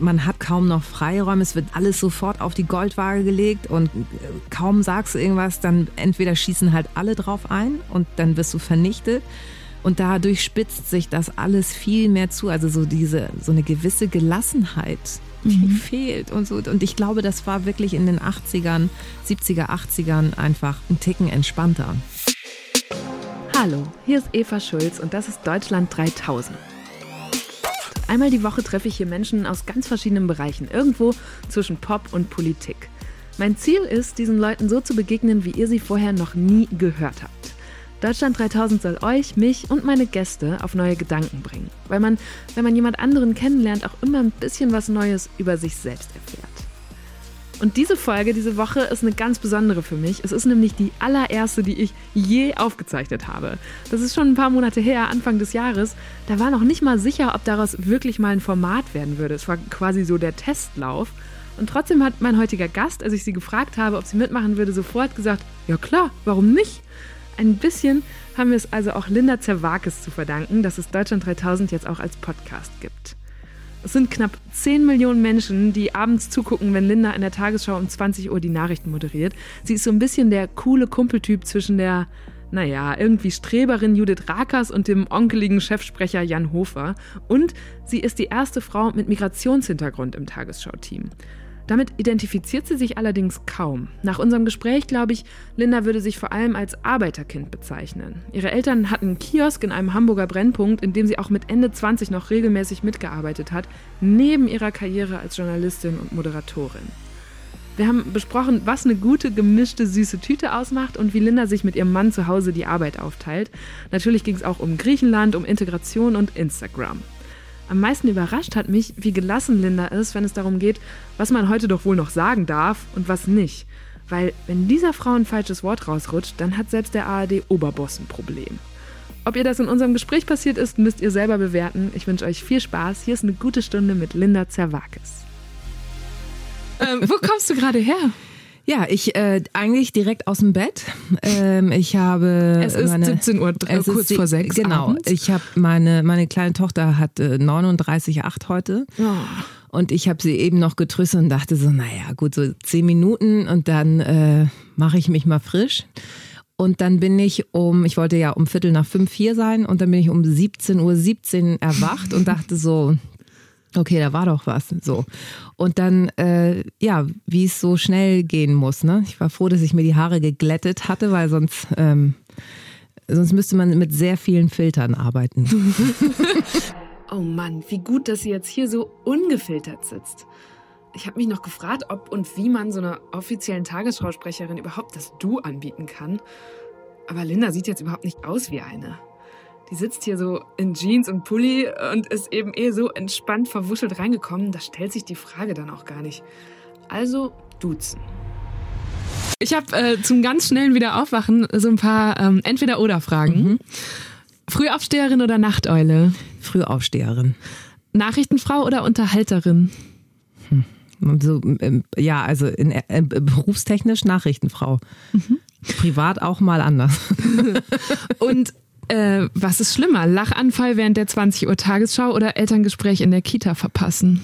man hat kaum noch Freiräume, es wird alles sofort auf die Goldwaage gelegt und äh, kaum sagst du irgendwas, dann entweder schießen halt alle drauf ein und dann wirst du vernichtet. Und dadurch spitzt sich das alles viel mehr zu. Also so diese, so eine gewisse Gelassenheit, die mhm. fehlt und so. Und ich glaube, das war wirklich in den 80ern, 70er, 80ern einfach ein Ticken entspannter. Hallo, hier ist Eva Schulz und das ist Deutschland 3000. Einmal die Woche treffe ich hier Menschen aus ganz verschiedenen Bereichen, irgendwo zwischen Pop und Politik. Mein Ziel ist, diesen Leuten so zu begegnen, wie ihr sie vorher noch nie gehört habt. Deutschland 3000 soll euch, mich und meine Gäste auf neue Gedanken bringen, weil man, wenn man jemand anderen kennenlernt, auch immer ein bisschen was Neues über sich selbst erfährt. Und diese Folge, diese Woche ist eine ganz besondere für mich. Es ist nämlich die allererste, die ich je aufgezeichnet habe. Das ist schon ein paar Monate her, Anfang des Jahres. Da war noch nicht mal sicher, ob daraus wirklich mal ein Format werden würde. Es war quasi so der Testlauf. Und trotzdem hat mein heutiger Gast, als ich sie gefragt habe, ob sie mitmachen würde, sofort gesagt, ja klar, warum nicht? Ein bisschen haben wir es also auch Linda Zerwakis zu verdanken, dass es Deutschland 3000 jetzt auch als Podcast gibt. Es sind knapp 10 Millionen Menschen, die abends zugucken, wenn Linda in der Tagesschau um 20 Uhr die Nachrichten moderiert. Sie ist so ein bisschen der coole Kumpeltyp zwischen der, naja, irgendwie Streberin Judith Rakers und dem onkeligen Chefsprecher Jan Hofer. Und sie ist die erste Frau mit Migrationshintergrund im Tagesschau-Team. Damit identifiziert sie sich allerdings kaum. Nach unserem Gespräch glaube ich, Linda würde sich vor allem als Arbeiterkind bezeichnen. Ihre Eltern hatten einen Kiosk in einem Hamburger Brennpunkt, in dem sie auch mit Ende 20 noch regelmäßig mitgearbeitet hat, neben ihrer Karriere als Journalistin und Moderatorin. Wir haben besprochen, was eine gute gemischte süße Tüte ausmacht und wie Linda sich mit ihrem Mann zu Hause die Arbeit aufteilt. Natürlich ging es auch um Griechenland, um Integration und Instagram. Am meisten überrascht hat mich, wie gelassen Linda ist, wenn es darum geht, was man heute doch wohl noch sagen darf und was nicht. Weil, wenn dieser Frau ein falsches Wort rausrutscht, dann hat selbst der ARD-Oberboss ein Problem. Ob ihr das in unserem Gespräch passiert ist, müsst ihr selber bewerten. Ich wünsche euch viel Spaß. Hier ist eine gute Stunde mit Linda Zerwakis. Ähm, wo kommst du gerade her? Ja, ich äh, eigentlich direkt aus dem Bett. Ähm, ich habe es ist meine, 17 Uhr, es kurz ist, vor sechs. Genau. Abends. Ich habe meine meine kleine Tochter hat äh, 39,8 heute. Oh. Und ich habe sie eben noch getröstet und dachte so, naja, gut, so zehn Minuten und dann äh, mache ich mich mal frisch. Und dann bin ich um, ich wollte ja um Viertel nach fünf hier sein und dann bin ich um 17.17 Uhr 17 erwacht und dachte so, Okay, da war doch was. So. Und dann, äh, ja, wie es so schnell gehen muss. Ne? Ich war froh, dass ich mir die Haare geglättet hatte, weil sonst, ähm, sonst müsste man mit sehr vielen Filtern arbeiten. oh Mann, wie gut, dass sie jetzt hier so ungefiltert sitzt. Ich habe mich noch gefragt, ob und wie man so einer offiziellen Tagesschausprecherin überhaupt das Du anbieten kann. Aber Linda sieht jetzt überhaupt nicht aus wie eine. Die sitzt hier so in Jeans und Pulli und ist eben eh so entspannt verwuschelt reingekommen. Da stellt sich die Frage dann auch gar nicht. Also duzen. Ich habe äh, zum ganz schnellen Wiederaufwachen so ein paar ähm, Entweder-Oder-Fragen. Mhm. Frühaufsteherin oder Nachteule? Frühaufsteherin. Nachrichtenfrau oder Unterhalterin? Hm. So, ähm, ja, also in, äh, berufstechnisch Nachrichtenfrau. Mhm. Privat auch mal anders. Und äh, was ist schlimmer? Lachanfall während der 20 Uhr Tagesschau oder Elterngespräch in der Kita verpassen?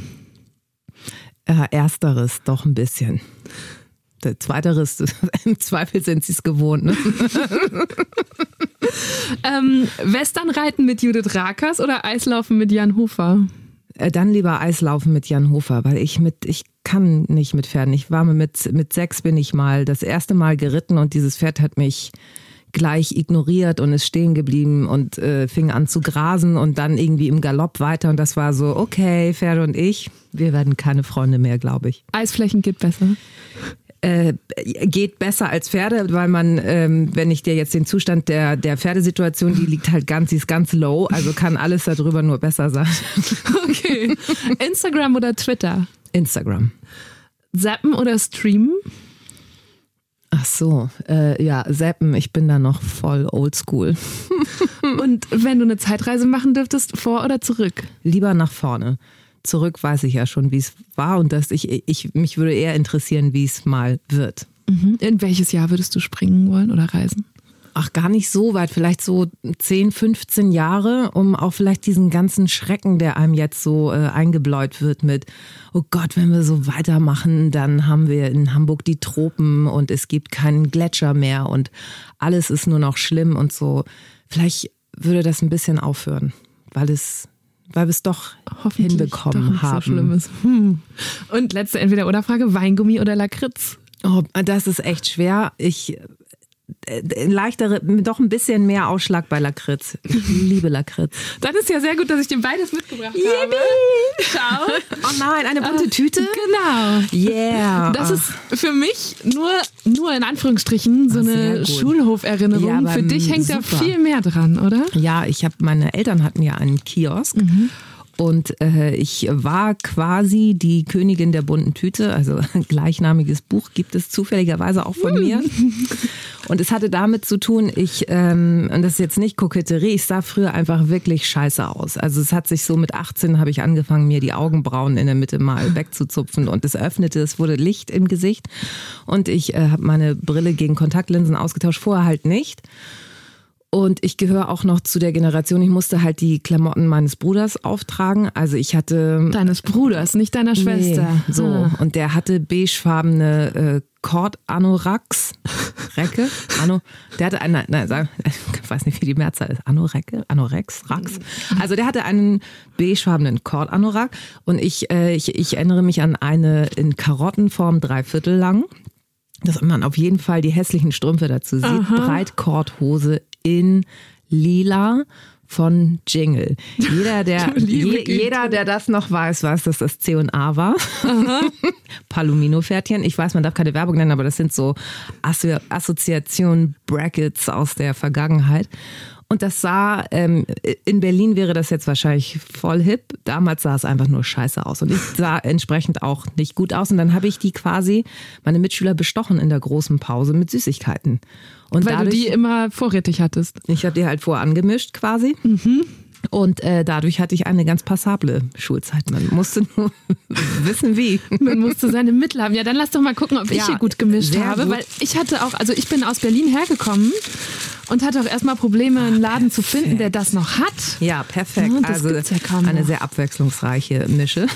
Äh, ersteres doch ein bisschen. Der Zweiteres, im Zweifel sind sie es gewohnt. Ne? ähm, Westernreiten mit Judith Rakers oder Eislaufen mit Jan Hofer? Äh, dann lieber Eislaufen mit Jan Hofer, weil ich mit, ich kann nicht mit Pferden. Ich war mit, mit sechs bin ich mal das erste Mal geritten und dieses Pferd hat mich gleich ignoriert und ist stehen geblieben und äh, fing an zu grasen und dann irgendwie im Galopp weiter. Und das war so, okay, Pferde und ich, wir werden keine Freunde mehr, glaube ich. Eisflächen geht besser. Äh, geht besser als Pferde, weil man, ähm, wenn ich dir jetzt den Zustand der, der Pferdesituation, die liegt halt ganz, die ist ganz low, also kann alles darüber nur besser sein. Okay. Instagram oder Twitter? Instagram. Zappen oder streamen? Ach so, äh, ja, Seppen, ich bin da noch voll oldschool. Und wenn du eine Zeitreise machen dürftest, vor oder zurück? Lieber nach vorne. Zurück weiß ich ja schon, wie es war und dass ich, ich mich würde eher interessieren, wie es mal wird. Mhm. In welches Jahr würdest du springen wollen oder reisen? Ach, gar nicht so weit, vielleicht so 10, 15 Jahre, um auch vielleicht diesen ganzen Schrecken, der einem jetzt so äh, eingebläut wird mit, oh Gott, wenn wir so weitermachen, dann haben wir in Hamburg die Tropen und es gibt keinen Gletscher mehr und alles ist nur noch schlimm und so. Vielleicht würde das ein bisschen aufhören, weil es weil wir es doch hinbekommen doch haben. So schlimm ist. Hm. Und letzte Entweder-Oder-Frage: Weingummi oder Lakritz? Oh, das ist echt schwer. Ich leichtere, doch ein bisschen mehr Ausschlag bei Lakritz. Ich liebe Lakritz. Dann ist ja sehr gut, dass ich dir beides mitgebracht Yippie. habe. Schau. Oh nein, eine bunte Tüte? Genau. Yeah. Das ist für mich nur, nur in Anführungsstrichen so eine Schulhoferinnerung. Ja, für dich hängt super. da viel mehr dran, oder? Ja, ich habe, meine Eltern hatten ja einen Kiosk. Mhm. Und äh, ich war quasi die Königin der bunten Tüte. Also ein gleichnamiges Buch gibt es zufälligerweise auch von mir. Und es hatte damit zu tun, ich, ähm, und das ist jetzt nicht Koketterie, ich sah früher einfach wirklich scheiße aus. Also es hat sich so mit 18 habe ich angefangen, mir die Augenbrauen in der Mitte mal wegzuzupfen und es öffnete, es wurde Licht im Gesicht. Und ich äh, habe meine Brille gegen Kontaktlinsen ausgetauscht, vorher halt nicht. Und ich gehöre auch noch zu der Generation, ich musste halt die Klamotten meines Bruders auftragen. Also ich hatte. Deines Bruders, nicht deiner Schwester. Nee, so. Ah. Und der hatte beigefarbene äh, Cord Anoraks. Recke? Ano, der hatte einen, nein, ich weiß nicht, wie die Mehrzahl ist. Anorecke? Anorex? Rax? Also der hatte einen beigefarbenen Cord Anorak und ich, äh, ich, ich erinnere mich an eine in Karottenform dreiviertel lang dass man auf jeden Fall die hässlichen Strümpfe dazu sieht. Aha. Breitkorthose in lila von Jingle. Jeder, der, je, jeder, der das noch weiß, weiß, dass das C&A war. Palomino-Pferdchen. Ich weiß, man darf keine Werbung nennen, aber das sind so Assoziationen, Brackets aus der Vergangenheit. Und das sah, ähm, in Berlin wäre das jetzt wahrscheinlich voll hip. Damals sah es einfach nur scheiße aus. Und ich sah entsprechend auch nicht gut aus. Und dann habe ich die quasi, meine Mitschüler bestochen in der großen Pause mit Süßigkeiten. Und Weil dadurch, du die immer vorrätig hattest. Ich habe die halt vorangemischt quasi. Mhm. Und äh, dadurch hatte ich eine ganz passable Schulzeit. Man musste nur wissen, wie. Man musste seine Mittel haben. Ja, dann lass doch mal gucken, ob ich ja, hier gut gemischt habe. Gut. Weil ich hatte auch, also ich bin aus Berlin hergekommen und hatte auch erstmal Probleme, einen Laden zu finden, der das noch hat. Ja, perfekt. Ja, also ja eine noch. sehr abwechslungsreiche Mische.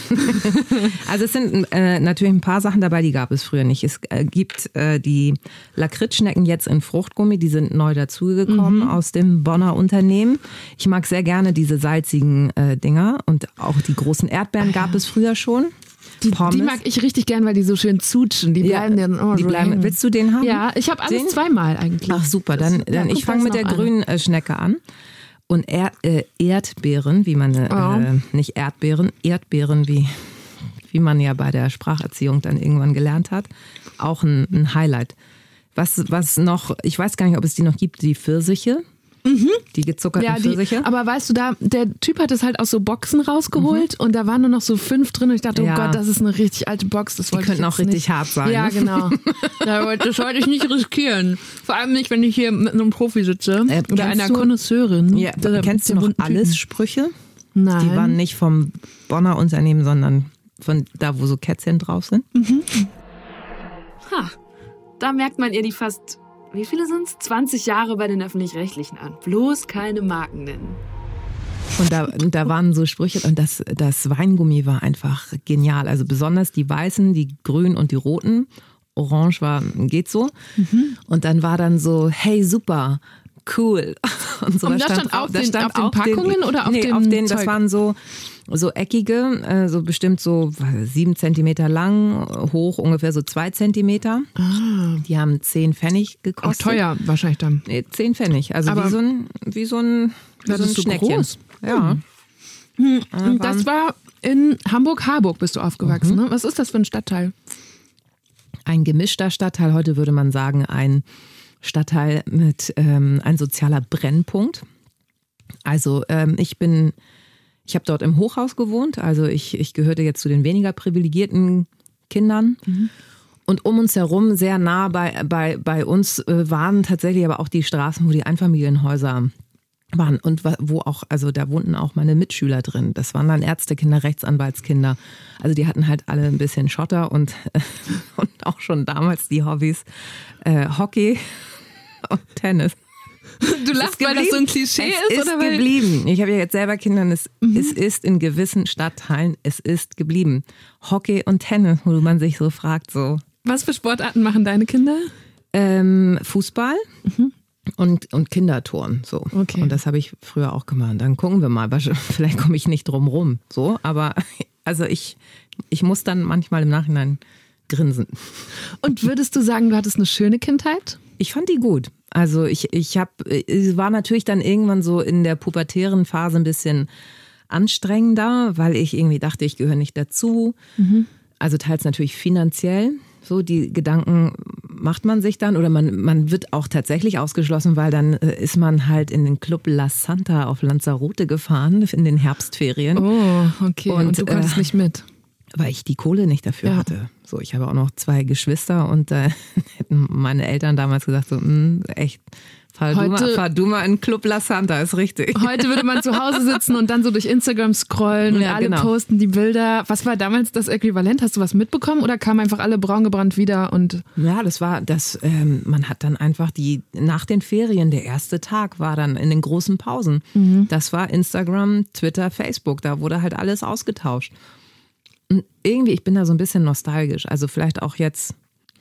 also es sind äh, natürlich ein paar Sachen dabei, die gab es früher nicht. Es äh, gibt äh, die Lakritzschnecken jetzt in Fruchtgummi, die sind neu dazugekommen mhm. aus dem Bonner Unternehmen. Ich mag sehr gerne diese salzigen äh, Dinger und auch die großen Erdbeeren gab es früher schon. Die, die, mag ich richtig gern, weil die so schön zutschen. Die bleiben ja, dann oh, die bleiben. Willst du den haben? Ja, ich habe alles den? zweimal eigentlich. Ach super, dann, dann ja, ich fange mit der an. grünen äh, Schnecke an. Und er, äh, Erdbeeren, wie man, äh, oh. nicht Erdbeeren, Erdbeeren, wie, wie man ja bei der Spracherziehung dann irgendwann gelernt hat, auch ein, ein Highlight. Was, was noch, ich weiß gar nicht, ob es die noch gibt, die Pfirsiche. Mhm. Die gezuckerten ja, die, Pfirsiche. Aber weißt du, da der Typ hat es halt aus so Boxen rausgeholt mhm. und da waren nur noch so fünf drin und ich dachte, oh ja. Gott, das ist eine richtig alte Box. Das die könnten auch richtig nicht. hart sein. Ja, genau. das wollte ich nicht riskieren. Vor allem nicht, wenn ich hier mit einem Profi sitze äh, oder einer Connoisseurin. Ja, kennst du noch alles Sprüche? Nein. Die waren nicht vom Bonner Unternehmen, sondern von da, wo so Kätzchen drauf sind. Mhm. Ha, da merkt man ihr die fast wie viele sind es? 20 Jahre bei den Öffentlich-Rechtlichen an. Bloß keine Marken nennen. Und da, da waren so Sprüche und das, das Weingummi war einfach genial. Also besonders die weißen, die grünen und die roten. Orange war, geht so. Mhm. Und dann war dann so, hey, super, cool. Und so. Und das stand, stand auf, den, stand auf den Packungen den, oder auf nee, den auf den, Das waren so, so eckige, äh, so bestimmt so sieben Zentimeter lang, hoch ungefähr so zwei Zentimeter. Ah. Die haben zehn Pfennig gekostet. Auch teuer wahrscheinlich dann. Nee, zehn Pfennig. Also Aber wie so ein, wie so ein, wie so ein Schneckchen. Groß. Ja. Hm. Hm. Das war in Hamburg-Harburg bist du aufgewachsen. Mhm. Ne? Was ist das für ein Stadtteil? Ein gemischter Stadtteil. Heute würde man sagen ein Stadtteil mit ähm, ein sozialer Brennpunkt. Also ähm, ich bin ich habe dort im Hochhaus gewohnt, also ich, ich gehörte jetzt zu den weniger privilegierten Kindern. Mhm. Und um uns herum, sehr nah bei, bei, bei uns, äh, waren tatsächlich aber auch die Straßen, wo die Einfamilienhäuser waren und wo auch, also da wohnten auch meine Mitschüler drin. Das waren dann Ärztekinder, Rechtsanwaltskinder. Also die hatten halt alle ein bisschen Schotter und, und auch schon damals die Hobbys äh, Hockey und Tennis. Du lachst, weil das so ein Klischee es ist, ist oder geblieben. Ich habe ja jetzt selber Kinder und es, es ist in gewissen Stadtteilen, es ist geblieben. Hockey und Tennis, wo man sich so fragt, so was für Sportarten machen deine Kinder? ähm, Fußball und, und Kinderturnen. So. Okay. Und das habe ich früher auch gemacht. Dann gucken wir mal, vielleicht komme ich nicht drum rum. So, aber also ich, ich muss dann manchmal im Nachhinein grinsen. Und würdest du sagen, du hattest eine schöne Kindheit? Ich fand die gut. Also ich, ich habe, es war natürlich dann irgendwann so in der pubertären Phase ein bisschen anstrengender, weil ich irgendwie dachte, ich gehöre nicht dazu. Also teils natürlich finanziell. So, die Gedanken macht man sich dann oder man, man wird auch tatsächlich ausgeschlossen, weil dann äh, ist man halt in den Club La Santa auf Lanzarote gefahren in den Herbstferien, Oh, okay. Und, Und, du konntest äh, nicht mit. Weil ich die Kohle nicht dafür Ja. hatte. So, ich habe auch noch zwei Geschwister und äh, hätten meine Eltern damals gesagt, so, "Mm, echt, fahr du, Heute- mal, fahr du mal in Club La Santa, ist richtig. Heute würde man zu Hause sitzen und dann so durch Instagram scrollen und Ja, alle genau. posten die Bilder. Was war damals das Äquivalent? Hast du was mitbekommen oder kamen einfach alle braun gebrannt wieder und Ja, das war das, ähm, man hat dann einfach die, nach den Ferien, der erste Tag war dann in den großen Pausen. Das war Instagram, Twitter, Facebook, da wurde halt alles ausgetauscht. Und irgendwie, ich bin da so ein bisschen nostalgisch. Also vielleicht auch jetzt,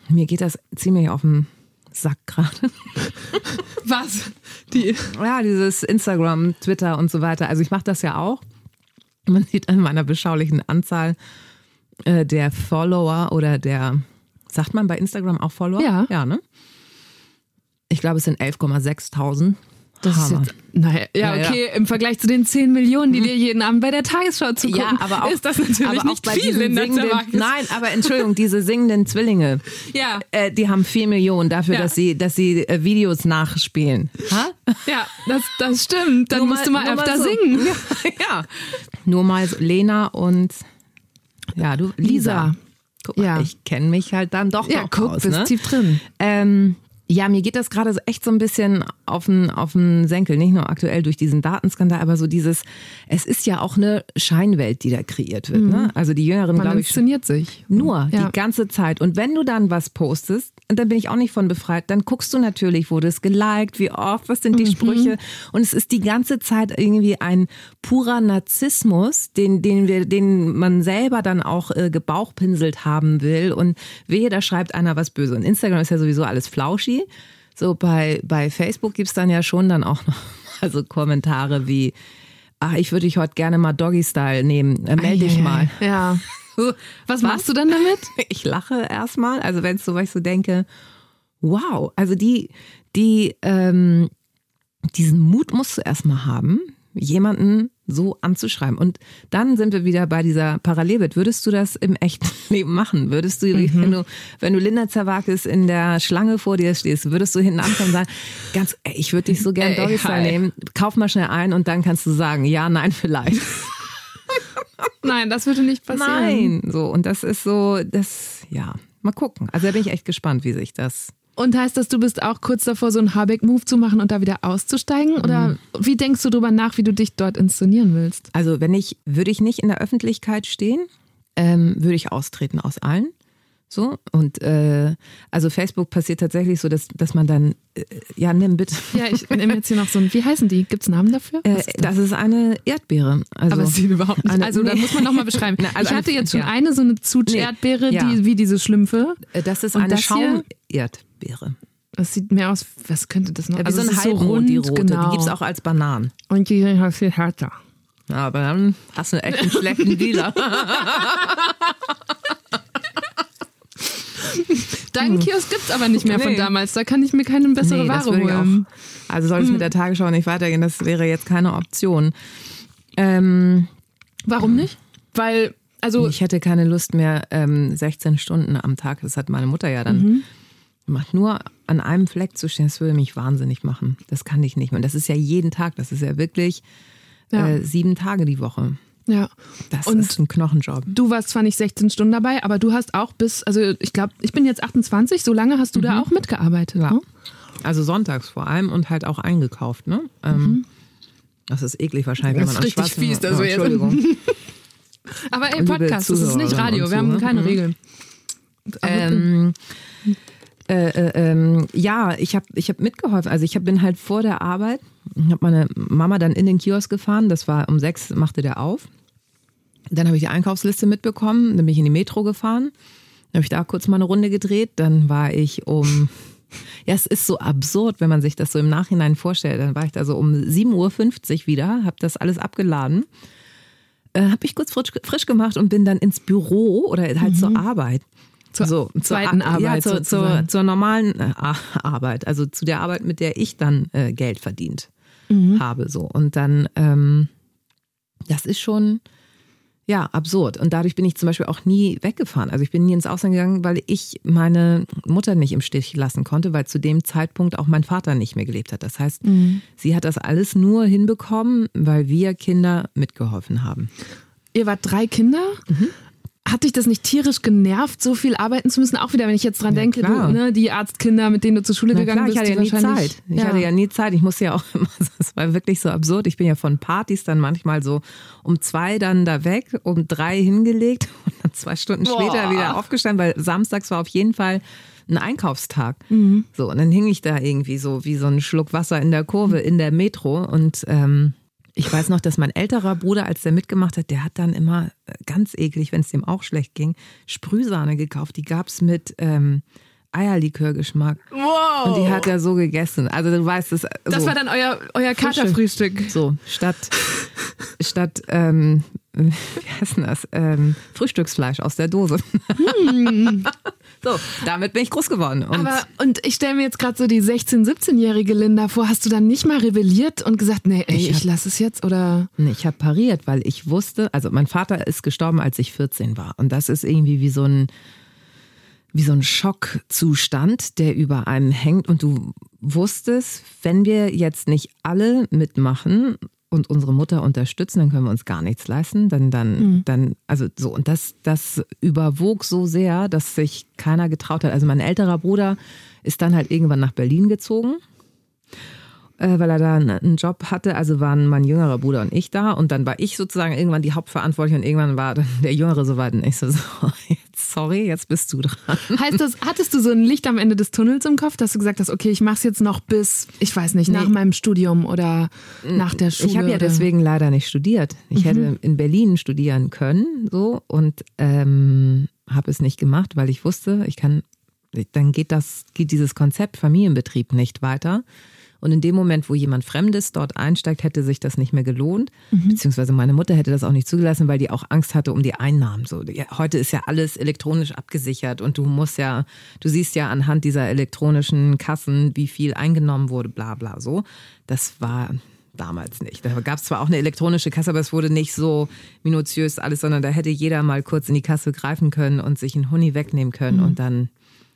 mir geht das ziemlich auf den Sack gerade. was? Die Ja, dieses Instagram, Twitter und so weiter. Also ich mache das ja auch. Man sieht an meiner beschaulichen Anzahl äh, der Follower oder der, sagt man bei Instagram auch Follower? Ja. Ja, ne? Ich glaube, es sind 11,6.000. Das ist Hammer. jetzt, naja, ja, Ja, ja. okay, im Vergleich zu den 10 Millionen, die dir jeden Abend bei der Tagesschau zugucken, ja, aber auch, ist das natürlich nicht bei viel in der. Nein, aber Entschuldigung, diese singenden Zwillinge, Ja, äh, die haben 4 Millionen dafür, Ja. dass sie, dass sie äh, Videos nachspielen. Ha? ja, das, das stimmt. Dann Nur musst du mal öfter so. singen. Ja, ja. Nur mal so Lena und ja, du Lisa. Lisa. Guck mal, Ja. ich kenne mich halt dann doch Ja, noch guck, aus, bist ne? tief drin. Ähm, ja, mir geht das gerade so echt so ein bisschen auf den, auf den Senkel. Nicht nur aktuell durch diesen Datenskandal, aber so dieses, es ist ja auch eine Scheinwelt, die da kreiert wird. Ne? Also die Jüngeren, Mhm. Glaube ich, inszeniert sich. nur Ja. die ganze Zeit. Und wenn du dann was postest, und dann bin ich auch nicht von befreit, dann guckst du natürlich, wurde es geliked, wie oft, was sind die Mhm. Sprüche. Und es ist die ganze Zeit irgendwie ein purer Narzissmus, den, den wir, den man selber dann auch äh, gebauchpinselt haben will. Und wehe, da schreibt einer was böse. Und Instagram ist ja sowieso alles flauschi. So bei, bei Facebook gibt's dann ja schon dann auch noch also Kommentare wie, ah, ich würde dich heute gerne mal Doggy-Style nehmen, äh, melde dich mal. Ja. Was machst du dann damit? ich lache erstmal. Also wenn es so, weil ich so denke, wow, also die, die, ähm, diesen Mut musst du erstmal haben, jemanden so anzuschreiben. Und dann sind wir wieder bei dieser Parallelwelt. Würdest du das im echten Leben machen? Würdest du, wenn du, wenn du Linda Zerwakis in der Schlange vor dir stehst, würdest du hinten ankommen und sagen, ganz, ey, ich würde dich so gern Ey, Doggy hi. nehmen, kauf mal schnell ein und dann kannst du sagen, ja, nein, vielleicht. Nein, das würde nicht passieren. Nein, so und das ist so, das ja, mal gucken. Also da bin ich echt gespannt, wie sich das. Und heißt das, du bist auch kurz davor, so einen Habeck-Move zu machen und da wieder auszusteigen? Oder wie denkst du drüber nach, wie du dich dort inszenieren willst? Also wenn ich würde ich nicht in der Öffentlichkeit stehen, ähm, würde ich austreten aus allen. So und äh, also Facebook passiert tatsächlich so, dass dass man dann äh, ja nimm bitte. Ja, ich nehme jetzt hier noch so ein, wie heißen die? Gibt es Namen dafür? Äh, ist das? das ist eine Erdbeere. Also, Aber es sieht überhaupt nicht. eine- also da nee. muss man nochmal beschreiben. Na, also ich hatte jetzt schon ja. eine so eine Zutsch Nee, Erdbeere, ja. die wie diese Schlümpfe. äh, das ist Und eine das Schaum-Erdbeere. Das sieht mehr aus, was könnte das noch? Ja, wie also so es ein ist so rund, die rote. genau. Die gibt's auch als Bananen. Und die sind halt viel härter. Ja, aber dann hast du echt einen schlechten Dealer. Deinen Kiosk gibt's aber nicht mehr von Nee. damals. Da kann ich mir keine bessere Nee, Ware holen. Also soll es mit der Tagesschau nicht weitergehen, das wäre jetzt keine Option. Ähm, Warum nicht? Weil, also ich hätte keine Lust mehr, ähm, 16 Stunden am Tag, das hat meine Mutter ja dann gemacht, nur an einem Fleck zu stehen, das würde mich wahnsinnig machen. Das kann ich nicht mehr. Und das ist ja jeden Tag, das ist ja wirklich Ja. Äh, sieben Tage die Woche. ja. Das Und ist ein Knochenjob. Du warst zwar nicht 16 Stunden dabei, aber du hast auch bis, also ich glaube, ich bin jetzt 28, so lange hast du da auch mitgearbeitet. Ja. Ne? Also sonntags vor allem und halt auch eingekauft, ne? Ähm, Das ist eklig wahrscheinlich, Das wenn man ist richtig fies, das oh, wir jetzt- Entschuldigung. Aber ey, Podcast, das ist nicht Radio, wir haben keine Mhm. Regeln. Ähm, äh, äh, ähm, ja, ich habe ich hab mitgeholfen. Also ich hab, bin halt vor der Arbeit, habe meine Mama dann in den Kiosk gefahren. Das war um sechs, machte der auf. Dann habe ich die Einkaufsliste mitbekommen. Dann bin ich in die Metro gefahren. Dann habe ich da kurz mal eine Runde gedreht. Dann war ich um ja, es ist so absurd, wenn man sich das so im Nachhinein vorstellt. Dann war ich da so um 7.50 Uhr wieder, habe das alles abgeladen, äh, habe ich kurz frisch, frisch, gemacht und bin dann ins Büro oder halt mhm. zur Arbeit. Zur so, zweiten zur, Arbeit. Ja, zur, zur, zur, normalen äh, Arbeit, also zu der Arbeit, mit der ich dann äh, Geld verdient mhm. habe. So. Und dann, ähm, das ist schon, ja, absurd. Und dadurch bin ich zum Beispiel auch nie weggefahren. Also ich bin nie ins Ausland gegangen, weil ich meine Mutter nicht im Stich lassen konnte, weil zu dem Zeitpunkt auch mein Vater nicht mehr gelebt hat. Das heißt, mhm. sie hat das alles nur hinbekommen, weil wir Kinder mitgeholfen haben. Ihr wart drei Kinder? Mhm. Hat dich das nicht tierisch genervt, so viel arbeiten zu müssen? Auch wieder, wenn ich jetzt dran ja, denke, du, ne, die Arztkinder, mit denen du zur Schule Na, gegangen klar, bist. Ich hatte ja nie Zeit. Ich ja. hatte ja nie Zeit. Ich musste ja auch immer, das war wirklich so absurd. Ich bin ja von Partys dann manchmal so um zwei dann da weg, um drei hingelegt und dann zwei Stunden Boah. später wieder aufgestanden, weil samstags war auf jeden Fall ein Einkaufstag. Mhm. So, und dann hing ich da irgendwie so wie so ein Schluck Wasser in der Kurve in der Metro und ähm, ich weiß noch, dass mein älterer Bruder, als der mitgemacht hat, der hat dann immer äh, ganz eklig, wenn es dem auch schlecht ging, Sprühsahne gekauft. Die gab es mit ähm, Eierlikörgeschmack. Wow. Und die hat er so gegessen. Also du weißt es. So. Das war dann euer, euer Katerfrühstück. So, statt, statt ähm, wie heißt denn das? Ähm, Frühstücksfleisch aus der Dose. Hm. so, damit bin ich groß geworden. Und Aber und ich stelle mir jetzt gerade so die 16-, 17-jährige Linda vor. Hast du dann nicht mal rebelliert und gesagt, nee, ey, ich, ich lasse es jetzt? Oder? Nee, ich habe pariert, weil ich wusste, also mein Vater ist gestorben, als ich 14 war. Und das ist irgendwie wie so ein wie so ein Schockzustand, der über einem hängt und du wusstest, wenn wir jetzt nicht alle mitmachen und unsere Mutter unterstützen, dann können wir uns gar nichts leisten. Dann, dann, mhm. dann, also so, und das, das überwog so sehr, dass sich keiner getraut hat. Also mein älterer Bruder ist dann halt irgendwann nach Berlin gezogen weil er da einen Job hatte. Also waren mein jüngerer Bruder und ich da. Und dann war ich sozusagen irgendwann die Hauptverantwortliche und irgendwann war dann der Jüngere so weit. Und ich so, so jetzt, sorry, jetzt bist du dran. Heißt das, hattest du so ein Licht am Ende des Tunnels im Kopf, dass du gesagt hast, okay, ich mach's jetzt noch bis, ich weiß nicht, nach nee. meinem Studium oder nach der Schule? Ich habe ja deswegen leider nicht studiert. Ich mhm. hätte in Berlin studieren können, so, und ähm, habe es nicht gemacht, weil ich wusste, ich kann, dann geht das, geht dieses Konzept Familienbetrieb nicht weiter. Und in dem Moment, wo jemand Fremdes dort einsteigt, hätte sich das nicht mehr gelohnt. Mhm. Beziehungsweise meine Mutter hätte das auch nicht zugelassen, weil die auch Angst hatte um die Einnahmen. So, heute ist ja alles elektronisch abgesichert und du musst ja, du siehst ja anhand dieser elektronischen Kassen, wie viel eingenommen wurde, bla bla so. Das war damals nicht. Da gab es zwar auch eine elektronische Kasse, aber es wurde nicht so minutiös alles, sondern da hätte jeder mal kurz in die Kasse greifen können und sich einen Huni wegnehmen können mhm. und dann,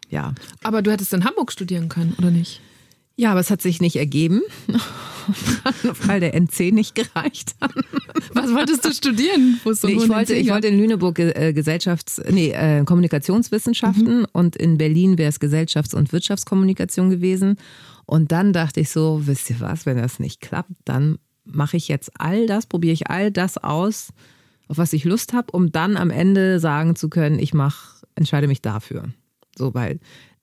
ja. Aber du hättest in Hamburg studieren können, oder nicht? Ja, aber es hat sich nicht ergeben, weil der NC nicht gereicht hat. Was wolltest du studieren? Nee, ich, wollte, ich wollte in Lüneburg äh, Gesellschafts-, nee, äh, Kommunikationswissenschaften mhm. und in Berlin wäre es Gesellschafts- und Wirtschaftskommunikation gewesen. Und dann dachte ich so, wisst ihr was, wenn das nicht klappt, dann mache ich jetzt all das, probiere ich all das aus, auf was ich Lust habe, um dann am Ende sagen zu können, ich mache, entscheide mich dafür. So, weil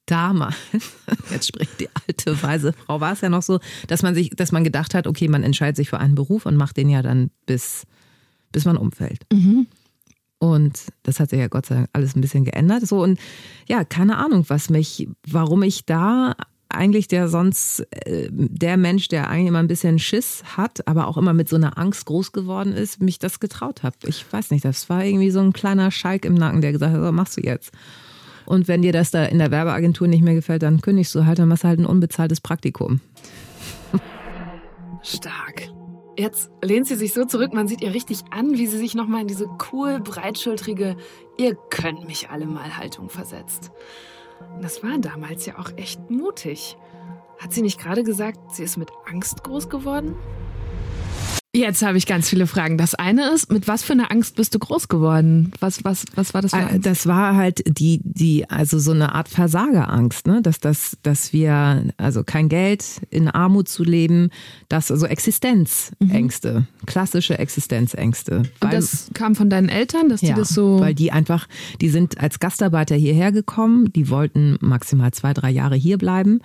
damals, jetzt spricht die alte weise Frau, war es ja noch so, dass man sich, dass man gedacht hat, okay, man entscheidet sich für einen Beruf und macht den ja dann bis, bis man umfällt. Mhm. Und das hat sich ja Gott sei Dank alles ein bisschen geändert. So und ja, keine Ahnung, was mich, warum ich da eigentlich der sonst äh, der Mensch, der eigentlich immer ein bisschen Schiss hat, aber auch immer mit so einer Angst groß geworden ist, mich das getraut habe. Ich weiß nicht, das war irgendwie so ein kleiner Schalk im Nacken, der gesagt hat, so machst du jetzt. Und wenn dir das da in der Werbeagentur nicht mehr gefällt, dann kündigst du halt, dann machst halt ein unbezahltes Praktikum. Stark. Jetzt lehnt sie sich so zurück, man sieht ihr richtig an, wie sie sich nochmal in diese cool, breitschultrige, ihr könnt mich alle mal Haltung versetzt. Das war damals ja auch echt mutig. Hat sie nicht gerade gesagt, sie ist mit Angst groß geworden? Jetzt habe ich ganz viele Fragen. Das eine ist, mit was für einer Angst bist du groß geworden? Was, was, was war das für äh, Angst? Das war halt die, die, also so eine Art Versagerangst, ne? Dass das, dass wir, also kein Geld, in Armut zu leben, das, also Existenzängste, mhm. klassische Existenzängste. Und das kam von deinen Eltern, dass die ja, das so. Weil die einfach, die sind als Gastarbeiter hierher gekommen, die wollten maximal zwei, drei Jahre hier bleiben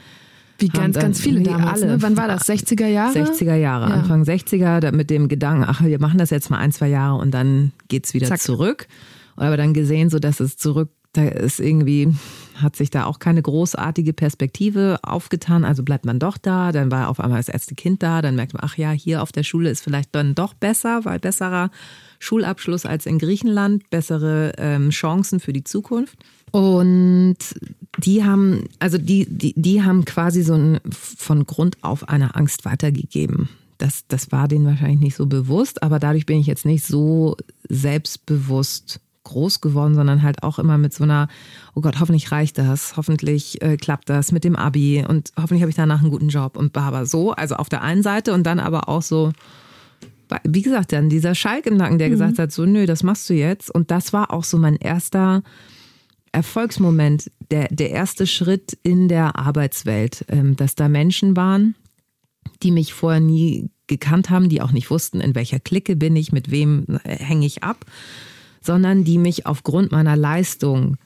wie ganz, ganz viele damals. Ne? Wann war das? 60er Jahre? 60er Jahre, ja. Anfang 60er, mit dem Gedanken, ach, wir machen das jetzt mal ein, zwei Jahre und dann geht's wieder Zack. zurück. Aber dann gesehen, so dass es zurück, da ist irgendwie, hat sich da auch keine großartige Perspektive aufgetan. Also bleibt man doch da, dann war auf einmal das erste Kind da, dann merkt man, ach ja, hier auf der Schule ist vielleicht dann doch besser, weil besserer Schulabschluss als in Griechenland, bessere ähm, Chancen für die Zukunft. Und die haben, also die, die, die haben quasi so ein, von Grund auf eine Angst weitergegeben. Das, das war denen wahrscheinlich nicht so bewusst, aber dadurch bin ich jetzt nicht so selbstbewusst groß geworden, sondern halt auch immer mit so einer, oh Gott, hoffentlich reicht das, hoffentlich äh, klappt das mit dem Abi und hoffentlich habe ich danach einen guten Job und aber so, also auf der einen Seite und dann aber auch so, wie gesagt, dann dieser Schalk im Nacken, der mhm. gesagt hat, so, nö, das machst du jetzt und das war auch so mein erster Erfolgsmoment, der, der erste Schritt in der Arbeitswelt, ähm, dass da Menschen waren, die mich vorher nie gekannt haben, die auch nicht wussten, in welcher Clique bin ich, mit wem äh, hänge ich ab, sondern die mich aufgrund meiner Leistung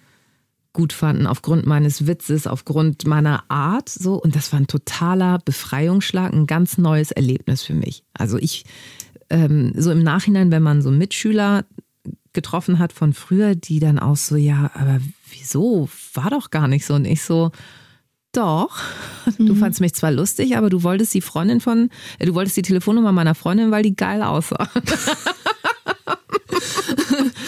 gut fanden, aufgrund meines Witzes, aufgrund meiner Art, so. Und das war ein totaler Befreiungsschlag, ein ganz neues Erlebnis für mich. Also ich, ähm, so im Nachhinein, wenn man so Mitschüler getroffen hat von früher, die dann auch so, ja, aber wieso? War doch gar nicht so. Und ich so, doch, du mhm. fandst mich zwar lustig, aber du wolltest die Freundin von, äh, du wolltest die Telefonnummer meiner Freundin, weil die geil aussah.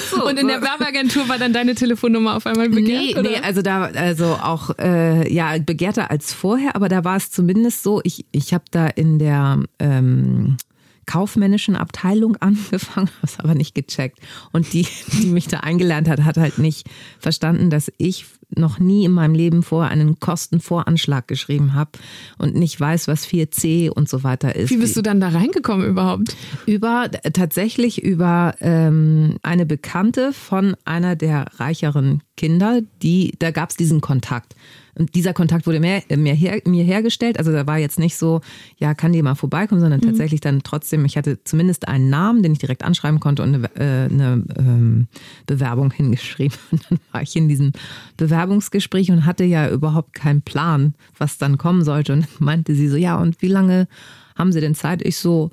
so, und in der Werbeagentur war dann deine Telefonnummer auf einmal begehrt? Nee, oder? nee also da, also auch, äh, ja, begehrter als vorher, aber da war es zumindest so, ich, ich habe da in der, ähm, kaufmännischen Abteilung angefangen, habe es aber nicht gecheckt. Und die, die mich da eingelernt hat, hat halt nicht verstanden, dass ich noch nie in meinem Leben vorher einen Kostenvoranschlag geschrieben habe und nicht weiß, was 4C und so weiter ist. Wie bist du dann da reingekommen überhaupt? Über tatsächlich über ähm, eine Bekannte von einer der reicheren Kinder, die da gab es diesen Kontakt. Und dieser Kontakt wurde mehr, mehr her, mir hergestellt. Also da war jetzt nicht so, ja, kann die mal vorbeikommen, sondern mhm. tatsächlich dann trotzdem, ich hatte zumindest einen Namen, den ich direkt anschreiben konnte und eine, äh, eine ähm, Bewerbung hingeschrieben. Und dann war ich in diesem Bewerbungsgespräch und hatte ja überhaupt keinen Plan, was dann kommen sollte. Und meinte sie so, ja, und wie lange haben Sie denn Zeit? Ich so,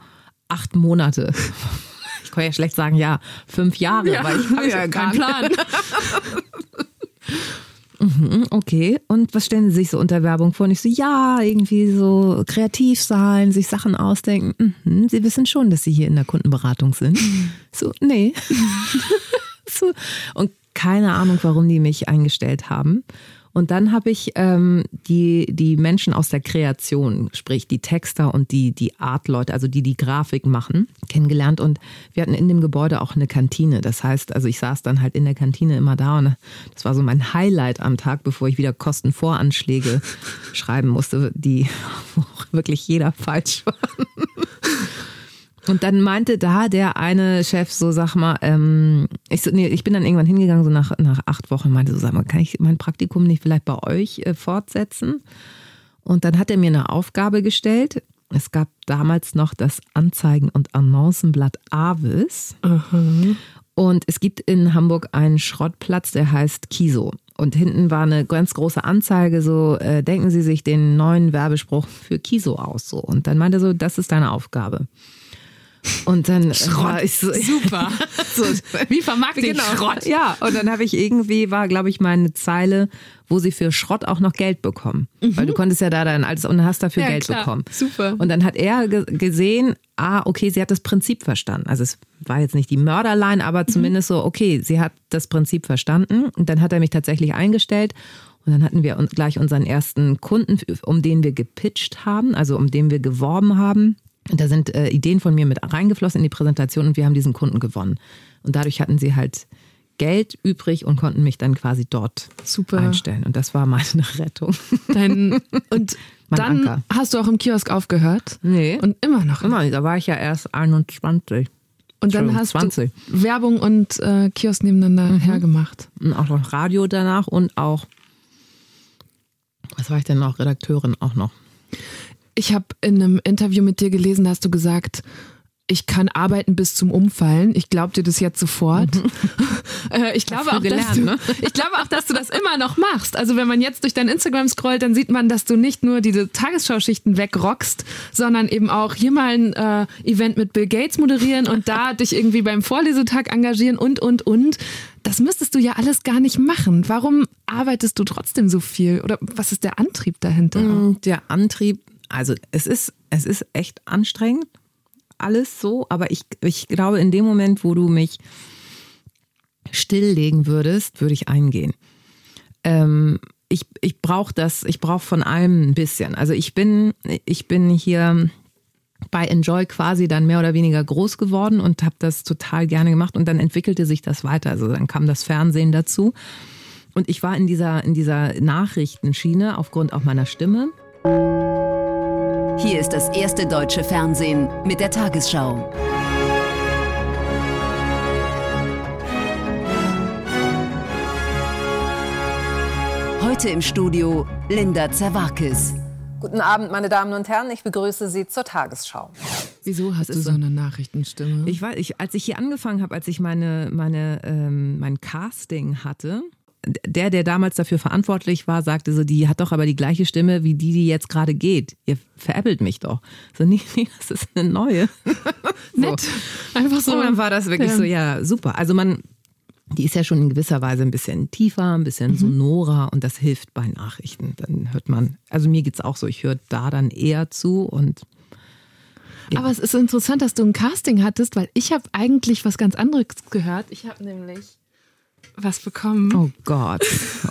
acht Monate. Ich kann ja schlecht sagen, ja, fünf Jahre, ja, weil ich habe ja keinen Plan. Mhm, okay. Und was stellen Sie sich so unter Werbung vor? Und ich so, ja, irgendwie so kreativ sein, sich Sachen ausdenken. Mhm, Sie wissen schon, dass Sie hier in der Kundenberatung sind. So, nee. so. Und keine Ahnung, warum die mich eingestellt haben. Und dann habe ich ähm, die, die Menschen aus der Kreation, sprich die Texter und die, die Artleute, also die die Grafik machen, kennengelernt. Und wir hatten in dem Gebäude auch eine Kantine. Das heißt, also ich saß dann halt in der Kantine immer da und das war so mein Highlight am Tag, bevor ich wieder Kostenvoranschläge schreiben musste, die wirklich jeder falsch war. Und dann meinte da der eine Chef so, sag mal, ähm, ich, so, nee, ich bin dann irgendwann hingegangen, so nach, nach acht Wochen, meinte so, sag mal, kann ich mein Praktikum nicht vielleicht bei euch äh, fortsetzen? Und dann hat er mir eine Aufgabe gestellt. Es gab damals noch das Anzeigen- und Annoncenblatt Avis. Mhm. Und es gibt in Hamburg einen Schrottplatz, der heißt Kiso. Und hinten war eine ganz große Anzeige, so äh, denken Sie sich den neuen Werbespruch für Kiso aus. So. Und dann meinte er so, das ist deine Aufgabe. Und dann Schrott. war ich so super. so, wie vermarkte ich genau. Schrott? Ja, und dann habe ich irgendwie war, glaube ich, meine Zeile, wo sie für Schrott auch noch Geld bekommen, mhm. weil du konntest ja da dann alles und hast dafür ja, Geld klar. bekommen. Super. Und dann hat er gesehen, ah, okay, sie hat das Prinzip verstanden. Also es war jetzt nicht die Mörderline, aber mhm. zumindest so, okay, sie hat das Prinzip verstanden. Und dann hat er mich tatsächlich eingestellt. Und dann hatten wir gleich unseren ersten Kunden, um den wir gepitcht haben, also um den wir geworben haben. Da sind äh, Ideen von mir mit reingeflossen in die Präsentation und wir haben diesen Kunden gewonnen. Und dadurch hatten sie halt Geld übrig und konnten mich dann quasi dort Super. einstellen. Und das war meine Rettung. Dein, und dann Anker. hast du auch im Kiosk aufgehört. Nee. Und immer noch. Immer, da war ich ja erst 21. Und dann hast 20. du Werbung und äh, Kiosk nebeneinander Mhm. hergemacht. Und auch noch Radio danach und auch, was war ich denn noch? Redakteurin auch noch. Ich habe in einem Interview mit dir gelesen, da hast du gesagt, ich kann arbeiten bis zum Umfallen. Ich glaube dir das jetzt sofort. Äh, ich, glaube auch, dass gelernt, du, ne? ich glaube auch, dass du das immer noch machst. Also wenn man jetzt durch dein Instagram scrollt, dann sieht man, dass du nicht nur diese Tagesschauschichten wegrockst, sondern eben auch hier mal ein äh, Event mit Bill Gates moderieren und da dich irgendwie beim Vorlesetag engagieren und, und, und. Das müsstest du ja alles gar nicht machen. Warum arbeitest du trotzdem so viel? Oder was ist der Antrieb dahinter? Und Der Antrieb, also es ist, es ist echt anstrengend, alles so, aber ich, ich glaube, in dem Moment, wo du mich stilllegen würdest, würde ich eingehen. Ähm, ich ich brauche das, ich brauche von allem ein bisschen. Also ich bin, ich bin hier bei Enjoy quasi dann mehr oder weniger groß geworden und habe das total gerne gemacht und dann entwickelte sich das weiter. Also dann kam das Fernsehen dazu und ich war in dieser, in dieser Nachrichtenschiene aufgrund auch meiner Stimme. Hier ist das erste deutsche Fernsehen mit der Tagesschau. Heute im Studio Linda Zerwakis. Guten Abend, meine Damen und Herren. Ich begrüße Sie zur Tagesschau. Wieso hast du so eine Nachrichtenstimme? Ich weiß, ich, als ich hier angefangen habe, als ich meine, meine, ähm, mein Casting hatte, der, der damals dafür verantwortlich war, sagte so, die hat doch aber die gleiche Stimme wie die, die jetzt gerade geht. Ihr veräppelt mich doch. So, nee, nee, das ist eine neue. Nett. Einfach so. Und dann war das wirklich Ja. so, ja, super. Also man, die ist ja schon in gewisser Weise ein bisschen tiefer, ein bisschen sonorer und das hilft bei Nachrichten. Dann hört man, also mir geht's auch so, ich höre da dann eher zu und Aber es ist interessant, dass du ein Casting hattest, weil ich habe eigentlich was ganz anderes gehört. Ich habe nämlich was bekommen. oh Gott,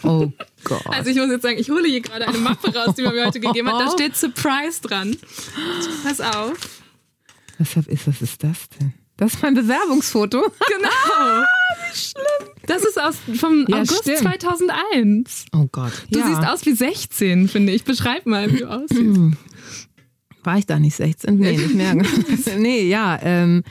oh Gott. Also ich muss jetzt sagen, ich hole hier gerade eine Mappe raus, die man mir heute gegeben hat. Da steht Surprise dran. Pass auf. Was, ist, was ist das denn? Das ist mein Bewerbungsfoto. Genau. Das ist aus vom Ja, August stimmt. 2001. Oh Gott. Du ja. siehst aus wie 16, finde ich. Beschreib mal, wie du aussiehst. War ich da nicht 16? Nee, nicht mehr. nee, ja. Ähm,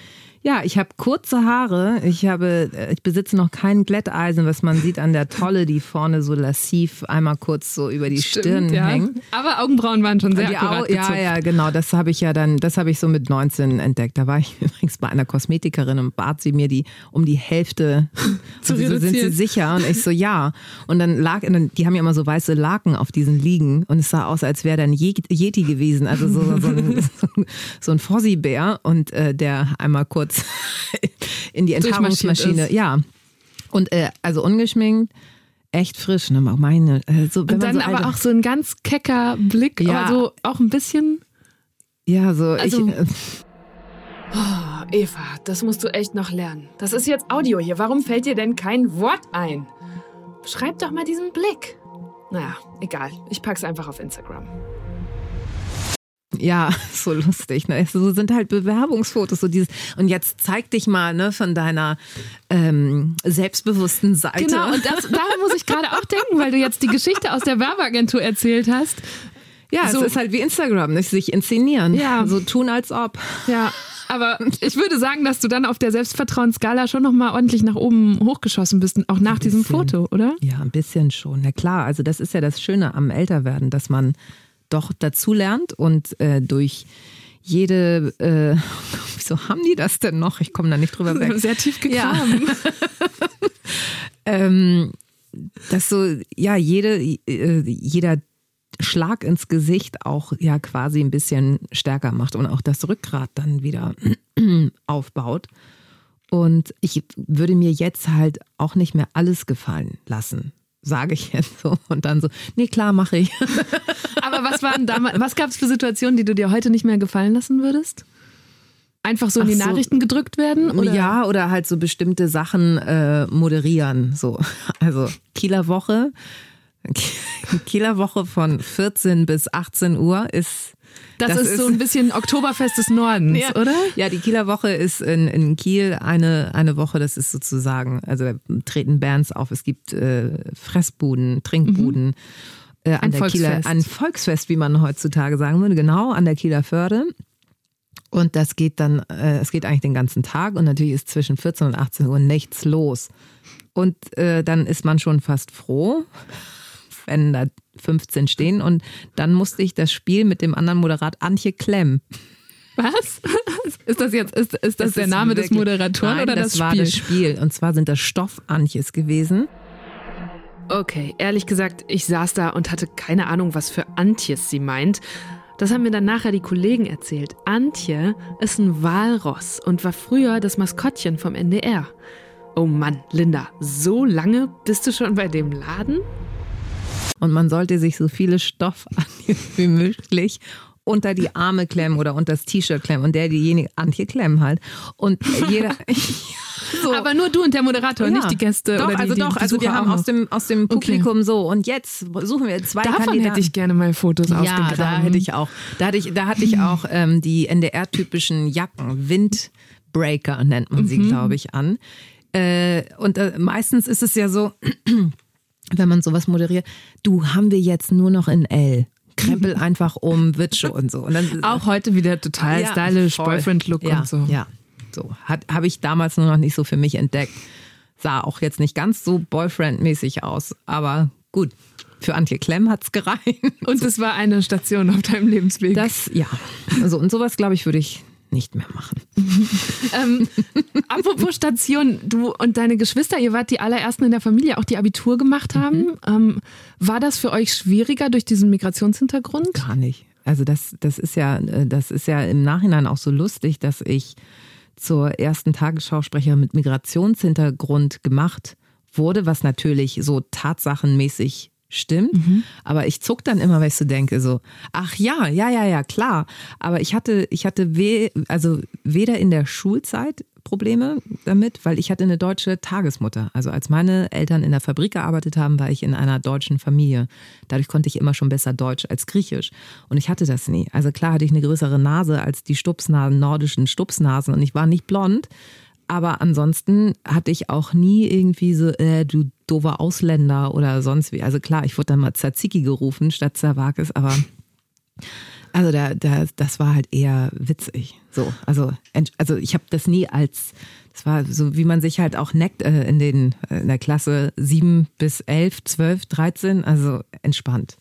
ja, ich habe kurze Haare. Ich habe, äh, ich besitze noch kein Glätteisen, was man sieht an der Tolle, die vorne so lassiv einmal kurz so über die Stirn ja. hängt. Aber Augenbrauen waren schon sehr Die akkurat Au ja, gezupft. ja, genau. Das habe ich ja dann, das habe ich so mit 19 entdeckt. Da war ich übrigens bei einer Kosmetikerin und bat sie mir die um die Hälfte Zu Und sie so, sind. Sie sicher? Und ich so, ja. Und dann lag, dann, die haben ja immer so weiße Laken auf diesen Liegen und es sah aus, als wäre da ein Je- Yeti gewesen, also so, so ein, so ein Fossi-Bär und äh, der einmal kurz in die Enthaarungsmaschine, ja. Und äh, also ungeschminkt, echt frisch, ne? Meine, äh, so, wenn Und man dann so aber alte- auch so ein ganz kecker Blick, Ja. aber so auch ein bisschen. ja, so also- ich, äh, Oh, Eva, das musst du echt noch lernen. Das ist jetzt Audio hier. Warum fällt dir denn kein Wort ein? Schreib doch mal diesen Blick. Naja, egal. Ich pack's einfach auf Instagram. Ja, so lustig. Ne? So sind halt Bewerbungsfotos. So dieses, und jetzt zeig dich mal ne, von deiner ähm, selbstbewussten Seite. Genau, und das, daran muss ich gerade auch denken, weil du jetzt die Geschichte aus der Werbeagentur erzählt hast. ja, so- es ist halt wie Instagram, nicht sich inszenieren. Ja. So tun als ob. Ja, aber ich würde sagen, dass du dann auf der Selbstvertrauensskala schon nochmal ordentlich nach oben hochgeschossen bist, auch nach diesem. Foto, oder? Ja, ein bisschen schon. Na klar, also das ist ja das Schöne am Älterwerden, dass man doch dazu lernt und äh, durch jede, äh, wieso haben die das denn noch? Ich komme da nicht drüber weg. Sehr tief Ja. gegraben. ähm, dass so, ja, jede, äh, jeder Schlag ins Gesicht auch ja quasi ein bisschen stärker macht und auch das Rückgrat dann wieder aufbaut. Und ich würde mir jetzt halt auch nicht mehr alles gefallen lassen, sage ich jetzt so. Und dann so, nee, klar, mache ich. Aber was waren damals, was gab es für Situationen, die du dir heute nicht mehr gefallen lassen würdest? Einfach so in Ach die so. Nachrichten gedrückt werden? Oder? Ja, oder halt so bestimmte Sachen äh, moderieren. So. Also Kieler Woche. Kieler Woche von 14 bis 18 Uhr ist Das, das ist, ist, so ein bisschen Oktoberfest des Nordens, ja. oder? Ja, die Kieler Woche ist in, in Kiel eine, eine Woche, das ist sozusagen, also da treten Bands auf, es gibt äh, Fressbuden, Trinkbuden. Mhm. Äh, an ein der Volksfest. Kieler, ein Volksfest, wie man heutzutage sagen würde, genau, an der Kieler Förde. Und das geht dann, äh, es geht eigentlich den ganzen Tag und natürlich ist zwischen 14 und 18 Uhr nichts los. Und äh, dann ist man schon fast froh, wenn da 15 stehen. Und dann musste ich das Spiel mit dem anderen Moderat Antje Klemm. Was? Ist das jetzt, ist, ist das, das der Name wirklich, des Moderatoren nein, oder das, das war das Spiel? Und zwar sind das Stoff-Antjes gewesen. Okay, ehrlich gesagt, ich saß da und hatte keine Ahnung, was für Antjes sie meint. Das haben mir dann nachher die Kollegen erzählt. Antje ist ein Walross und war früher das Maskottchen vom NDR. Oh Mann, Linda, so lange bist du schon bei dem Laden? Und man sollte sich so viele Stoff wie möglich unter die Arme klemmen oder unter das T-Shirt klemmen und der diejenige Antje klemmen halt. Und jeder. so. Aber nur du und der Moderator, ja. nicht die Gäste. Doch, oder die, also die doch, also wir haben aus dem, aus dem Publikum okay. so und jetzt suchen wir zwei Davon Kandidaten. hätte ich gerne mal Fotos ja, ausgegraben. da hätte ich auch. Da hatte ich, da hatte ich auch ähm, die NDR-typischen Jacken, Windbreaker nennt man sie, mhm. glaube ich, an. Äh, und äh, meistens ist es ja so, wenn man sowas moderiert, du haben wir jetzt nur noch in L krempel einfach um, wird schon so. Und dann, auch heute wieder total ja, stylisch, Boyfriend-Look ja, und so. Ja, so. Habe ich damals nur noch nicht so für mich entdeckt. Sah auch jetzt nicht ganz so Boyfriend-mäßig aus, aber gut. Für Antje Klemm hat es gereicht. Und es war eine Station auf deinem Lebensweg. Das, ja. Also, und sowas, glaube ich, würde ich nicht mehr machen. ähm, apropos Station, du und deine Geschwister, ihr wart die allerersten in der Familie, auch die Abitur gemacht haben. Mhm. Ähm, war das für euch schwieriger durch diesen Migrationshintergrund? Gar nicht. Also das, das ist ja, äh, das ist ja im Nachhinein auch so lustig, dass ich zur ersten Tagesschausprecherin mit Migrationshintergrund gemacht wurde, was natürlich so tatsachenmäßig stimmt. Mhm. Aber ich zuck dann immer, weil ich so denke, so, ach ja, ja, ja, ja, klar. Aber ich hatte, ich hatte we also weder in der Schulzeit Probleme damit, weil ich hatte eine deutsche Tagesmutter. Also als meine Eltern in der Fabrik gearbeitet haben, war ich in einer deutschen Familie. Dadurch konnte ich immer schon besser Deutsch als Griechisch. Und ich hatte das nie. Also klar hatte ich eine größere Nase als die Stupsnasen, nordischen Stupsnasen und ich war nicht blond. Aber ansonsten hatte ich auch nie irgendwie so, äh, du doofer Ausländer oder sonst wie. Also klar, ich wurde dann mal Tzatziki gerufen statt Zerwakis, aber also da, da, das war halt eher witzig. So, also, also ich habe das nie als, das war so, wie man sich halt auch neckt äh, in, den, äh, in der Klasse 7 bis 11, 12, 13, also entspannt.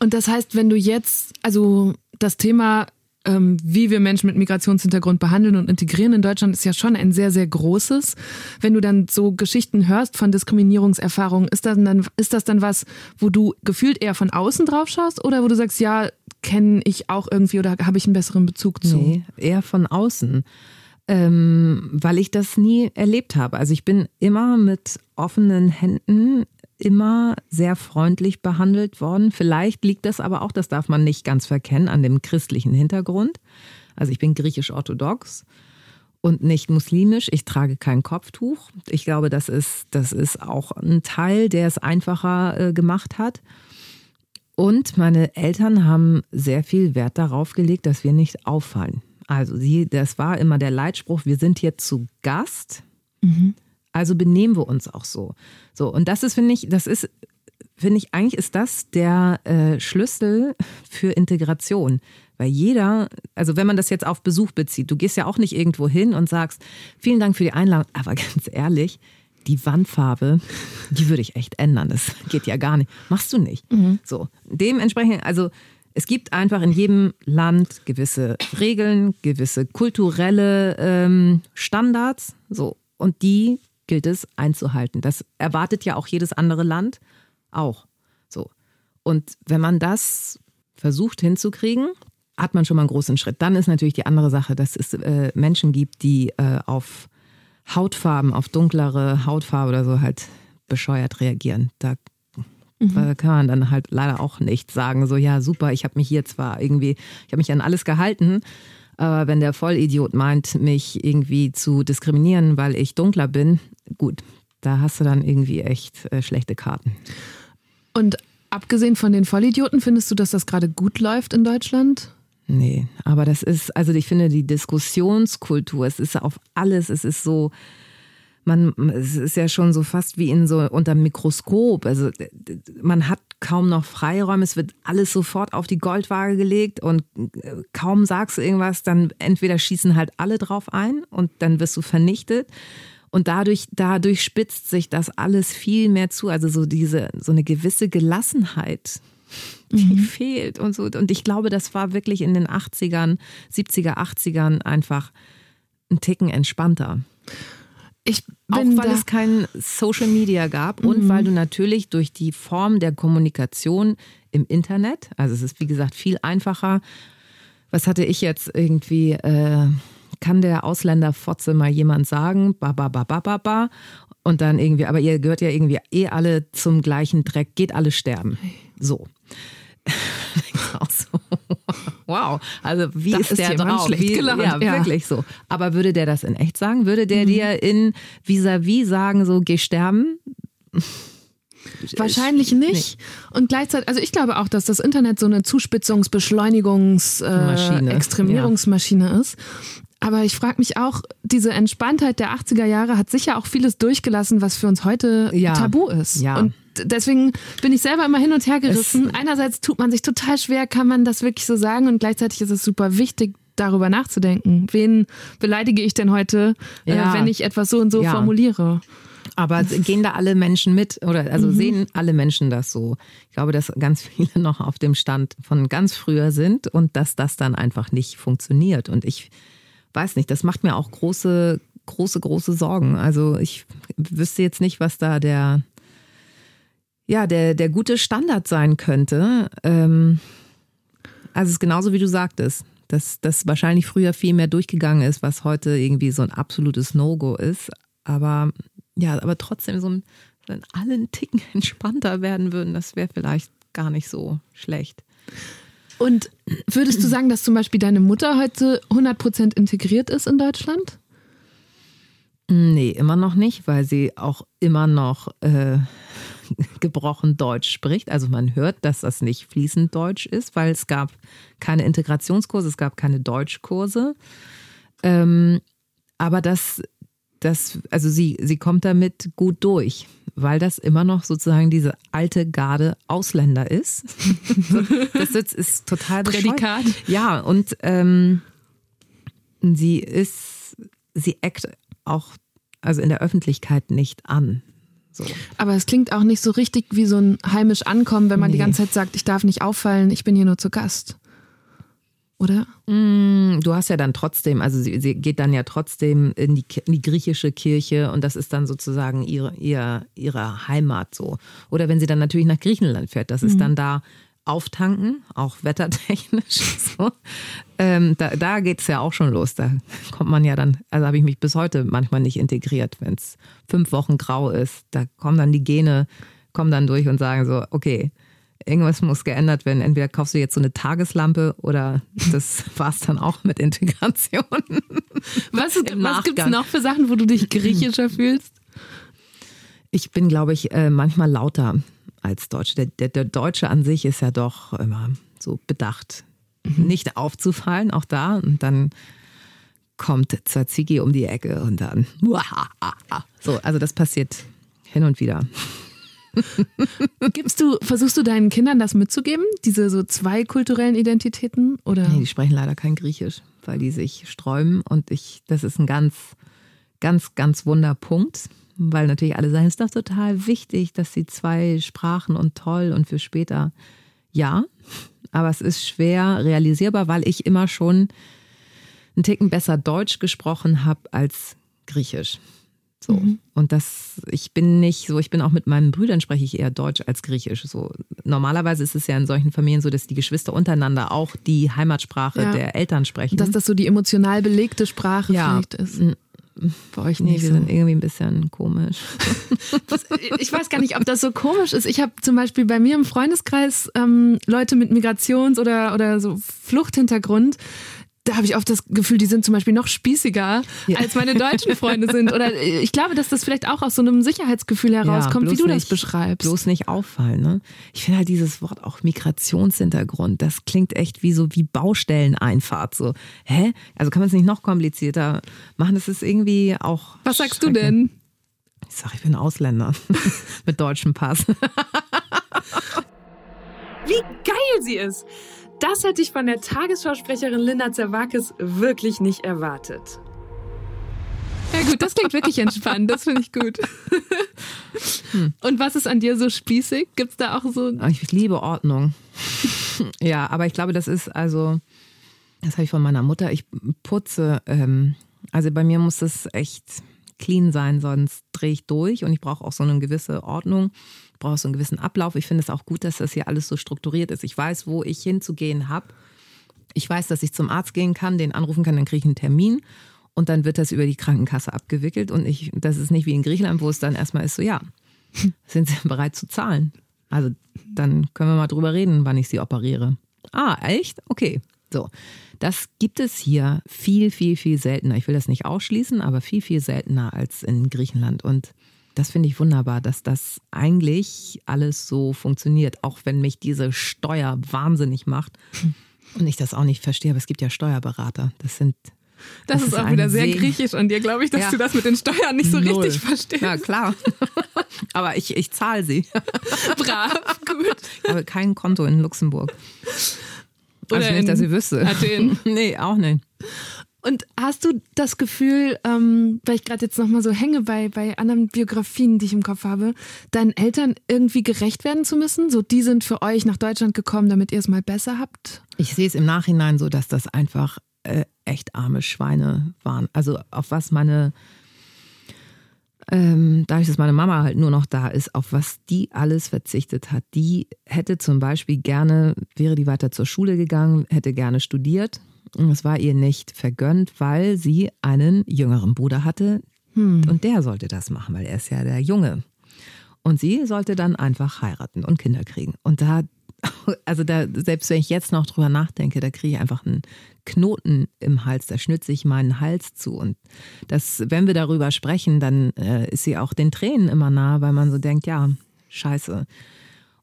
Und das heißt, wenn du jetzt, also das Thema wie wir Menschen mit Migrationshintergrund behandeln und integrieren in Deutschland, ist ja schon ein sehr, sehr großes. Wenn du dann so Geschichten hörst von Diskriminierungserfahrungen, ist das dann, ist das dann was, wo du gefühlt eher von außen drauf schaust oder wo du sagst, ja, kenne ich auch irgendwie oder habe ich einen besseren Bezug zu? Nee, eher von außen. Ähm, weil ich das nie erlebt habe. Also ich bin immer mit offenen Händen immer sehr freundlich behandelt worden. Vielleicht liegt das aber auch, das darf man nicht ganz verkennen, an dem christlichen Hintergrund. Also ich bin griechisch-orthodox und nicht muslimisch. Ich trage kein Kopftuch. Ich glaube, das ist, das ist auch ein Teil, der es einfacher äh, gemacht hat. Und meine Eltern haben sehr viel Wert darauf gelegt, dass wir nicht auffallen. Also sie, das war immer der Leitspruch, wir sind hier zu Gast. Mhm. Also benehmen wir uns auch so. So, und das ist, finde ich, das ist, finde ich, eigentlich ist das der äh, Schlüssel für Integration. Weil jeder, also wenn man das jetzt auf Besuch bezieht, du gehst ja auch nicht irgendwo hin und sagst, vielen Dank für die Einladung, aber ganz ehrlich, die Wandfarbe, die würde ich echt ändern. Das geht ja gar nicht. Machst du nicht. Mhm. So, dementsprechend, also es gibt einfach in jedem Land gewisse Regeln, gewisse kulturelle ähm, Standards, so und die gilt es einzuhalten. Das erwartet ja auch jedes andere Land auch. So. Und wenn man das versucht hinzukriegen, hat man schon mal einen großen Schritt. Dann ist natürlich die andere Sache, dass es äh, Menschen gibt, die äh, auf Hautfarben, auf dunklere Hautfarbe oder so halt bescheuert reagieren. Da mhm. kann man dann halt leider auch nicht sagen, so ja, super, ich habe mich hier zwar irgendwie, ich habe mich an alles gehalten, aber wenn der Vollidiot meint, mich irgendwie zu diskriminieren, weil ich dunkler bin, gut, da hast du dann irgendwie echt äh, schlechte Karten. Und abgesehen von den Vollidioten, findest du, dass das gerade gut läuft in Deutschland? Nee, aber das ist, also ich finde die Diskussionskultur, es ist auf alles, es ist so, man, es ist ja schon so fast wie in so unter Mikroskop. Also man hat kaum noch Freiräume, es wird alles sofort auf die Goldwaage gelegt und äh, kaum sagst du irgendwas, dann entweder schießen halt alle drauf ein und dann wirst du vernichtet. Und dadurch, dadurch spitzt sich das alles viel mehr zu. Also so diese, so eine gewisse Gelassenheit, die mhm. fehlt und so. Und ich glaube, das war wirklich in den 80ern, 70er, 80ern einfach ein Ticken entspannter. Ich auch weil es kein Social Media gab mhm. und weil du natürlich durch die Form der Kommunikation im Internet, also es ist wie gesagt viel einfacher. Was hatte ich jetzt irgendwie? Äh, kann der Ausländerfotze mal jemand sagen, ba, ba, ba, ba, ba, ba. Und dann irgendwie, aber ihr gehört ja irgendwie eh alle zum gleichen Dreck, geht alle sterben. So. wow, also wie das ist, der drauf? Schlecht wie, gelernt. Ja, ja, wirklich so. Aber würde der das in echt sagen? Würde der mhm. dir in vis-à-vis -vis sagen, so geh sterben? Wahrscheinlich nicht. Und gleichzeitig, also ich glaube auch, dass das Internet so eine Zuspitzungs-, Beschleunigungs-, äh, Extremierungsmaschine ja. ist. Aber ich frage mich auch, diese Entspanntheit der 80er Jahre hat sicher auch vieles durchgelassen, was für uns heute ja. tabu ist. Ja. Und deswegen bin ich selber immer hin und her gerissen. Es Einerseits tut man sich total schwer, kann man das wirklich so sagen? Und gleichzeitig ist es super wichtig, darüber nachzudenken. Wen beleidige ich denn heute, äh, ja. äh, wenn ich etwas so und so ja. formuliere? Aber gehen da alle Menschen mit oder also mhm. sehen alle Menschen das so? Ich glaube, dass ganz viele noch auf dem Stand von ganz früher sind und dass das dann einfach nicht funktioniert. Und ich weiß nicht, das macht mir auch große, große, große Sorgen. Also ich wüsste jetzt nicht, was da der, ja, der, der gute Standard sein könnte. Ähm, also es ist genauso wie du sagtest, dass das wahrscheinlich früher viel mehr durchgegangen ist, was heute irgendwie so ein absolutes No-Go ist. Aber ja, aber trotzdem so ein, wenn alle einen Ticken entspannter werden würden, das wäre vielleicht gar nicht so schlecht. Und würdest du sagen, dass zum Beispiel deine Mutter heute 100% integriert ist in Deutschland? Nee, immer noch nicht, weil sie auch immer noch äh, gebrochen Deutsch spricht. Also man hört, dass das nicht fließend Deutsch ist, weil es gab keine Integrationskurse, es gab keine Deutschkurse. Ähm, aber das, das, also sie, sie kommt damit gut durch weil das immer noch sozusagen diese alte Garde Ausländer ist. das ist, ist total Prädikat. Ja, und ähm, sie ist, sie eckt auch also in der Öffentlichkeit nicht an. So. Aber es klingt auch nicht so richtig wie so ein heimisch Ankommen, wenn man nee. die ganze Zeit sagt, ich darf nicht auffallen, ich bin hier nur zu Gast oder? Mm, du hast ja dann trotzdem, also sie, sie geht dann ja trotzdem in die, in die, griechische Kirche und das ist dann sozusagen ihre, ihre, ihre Heimat so. Oder wenn sie dann natürlich nach Griechenland fährt, das ist mhm. dann da auftanken, auch wettertechnisch. So. Ähm, da da geht es ja auch schon los. Da kommt man ja dann, also habe ich mich bis heute manchmal nicht integriert, wenn es fünf Wochen grau ist. Da kommen dann die Gene, kommen dann durch und sagen so, okay, irgendwas muss geändert werden. Entweder kaufst du jetzt so eine Tageslampe oder das war es dann auch mit Integration. Was, was gibt es noch für Sachen, wo du dich griechischer fühlst? Ich bin, glaube ich, äh, manchmal lauter als Deutsche. Der, der, der, Deutsche an sich ist ja doch immer so bedacht, mhm. nicht aufzufallen, auch da. Und dann kommt Tzatziki um die Ecke und dann. So, also das passiert hin und wieder. Gibst du, versuchst du deinen Kindern das mitzugeben, diese so zwei kulturellen Identitäten? Oder? Nee, die sprechen leider kein Griechisch, weil die sich sträuben und ich, das ist ein ganz, ganz, ganz Wunderpunkt, weil natürlich alle sagen, es ist doch total wichtig, dass sie zwei Sprachen und toll und für später. Ja, aber es ist schwer realisierbar, weil ich immer schon einen Ticken besser Deutsch gesprochen habe als Griechisch. So. Mhm. Und das, ich bin nicht so, ich bin auch mit meinen Brüdern spreche ich eher Deutsch als Griechisch. So. Normalerweise ist es ja in solchen Familien so, dass die Geschwister untereinander auch die Heimatsprache ja. der Eltern sprechen. Dass das so die emotional belegte Sprache ja. vielleicht ist. Bei euch nicht. Wir so. sind irgendwie ein bisschen komisch. Das, ich weiß gar nicht, ob das so komisch ist. Ich habe zum Beispiel bei mir im Freundeskreis ähm, Leute mit Migrations- oder, oder so Fluchthintergrund, da habe ich oft das Gefühl, die sind zum Beispiel noch spießiger, ja. als meine deutschen Freunde sind. Oder ich glaube, dass das vielleicht auch aus so einem Sicherheitsgefühl herauskommt, ja, wie du nicht, das beschreibst. Bloß nicht auffallen. Ne? Ich finde halt dieses Wort auch Migrationshintergrund, das klingt echt wie so wie Baustelleneinfahrt. So, hä? Also kann man es nicht noch komplizierter machen? Das ist irgendwie auch. Was sagst du denn? Ich sage, ich bin Ausländer mit deutschem Pass. wie geil sie ist! Das hätte ich von der Tagesschausprecherin Linda Zerwakis wirklich nicht erwartet. Ja gut, das klingt wirklich entspannt, das finde ich gut. Hm. Und was ist an dir so spießig? Gibt es da auch so... Ah, ich liebe Ordnung. ja, aber ich glaube, das ist also, das habe ich von meiner Mutter, ich putze, ähm, also bei mir muss es echt clean sein, sonst drehe ich durch und ich brauche auch so eine gewisse Ordnung brauche so einen gewissen Ablauf. Ich finde es auch gut, dass das hier alles so strukturiert ist. Ich weiß, wo ich hinzugehen habe. Ich weiß, dass ich zum Arzt gehen kann, den anrufen kann, dann kriege ich einen Termin und dann wird das über die Krankenkasse abgewickelt. Und ich, das ist nicht wie in Griechenland, wo es dann erstmal ist so, ja, sind Sie bereit zu zahlen? Also dann können wir mal drüber reden, wann ich Sie operiere. Ah, echt? Okay. So. Das gibt es hier viel, viel, viel seltener. Ich will das nicht ausschließen, aber viel, viel seltener als in Griechenland. Und das finde ich wunderbar, dass das eigentlich alles so funktioniert, auch wenn mich diese Steuer wahnsinnig macht und ich das auch nicht verstehe. Aber es gibt ja Steuerberater. Das sind. Das, das ist, auch wieder sehr griechisch an dir, glaube ich, dass ja. du das mit den Steuern nicht so Null. richtig verstehst. Ja, klar. Aber ich, ich zahle sie. Brav, gut. Ich habe kein Konto in Luxemburg. Oder also nicht, dass ich wüsste. Athen. nee, auch nicht. Und hast du das Gefühl, ähm, weil ich gerade jetzt nochmal so hänge bei, bei anderen Biografien, die ich im Kopf habe, deinen Eltern irgendwie gerecht werden zu müssen? So, die sind für euch nach Deutschland gekommen, damit ihr es mal besser habt? Ich sehe es im Nachhinein so, dass das einfach äh, echt arme Schweine waren. Also auf was meine, ähm, dadurch, dass meine Mama halt nur noch da ist, auf was die alles verzichtet hat. Die hätte zum Beispiel gerne, wäre die weiter zur Schule gegangen, hätte gerne studiert es war ihr nicht vergönnt, weil sie einen jüngeren Bruder hatte hm. und der sollte das machen, weil er ist ja der Junge. Und sie sollte dann einfach heiraten und Kinder kriegen. Und da, also da, selbst wenn ich jetzt noch drüber nachdenke, da kriege ich einfach einen Knoten im Hals, da schnürt sich meinen Hals zu. Und das, wenn wir darüber sprechen, dann äh, ist sie auch den Tränen immer nah, weil man so denkt, ja, scheiße.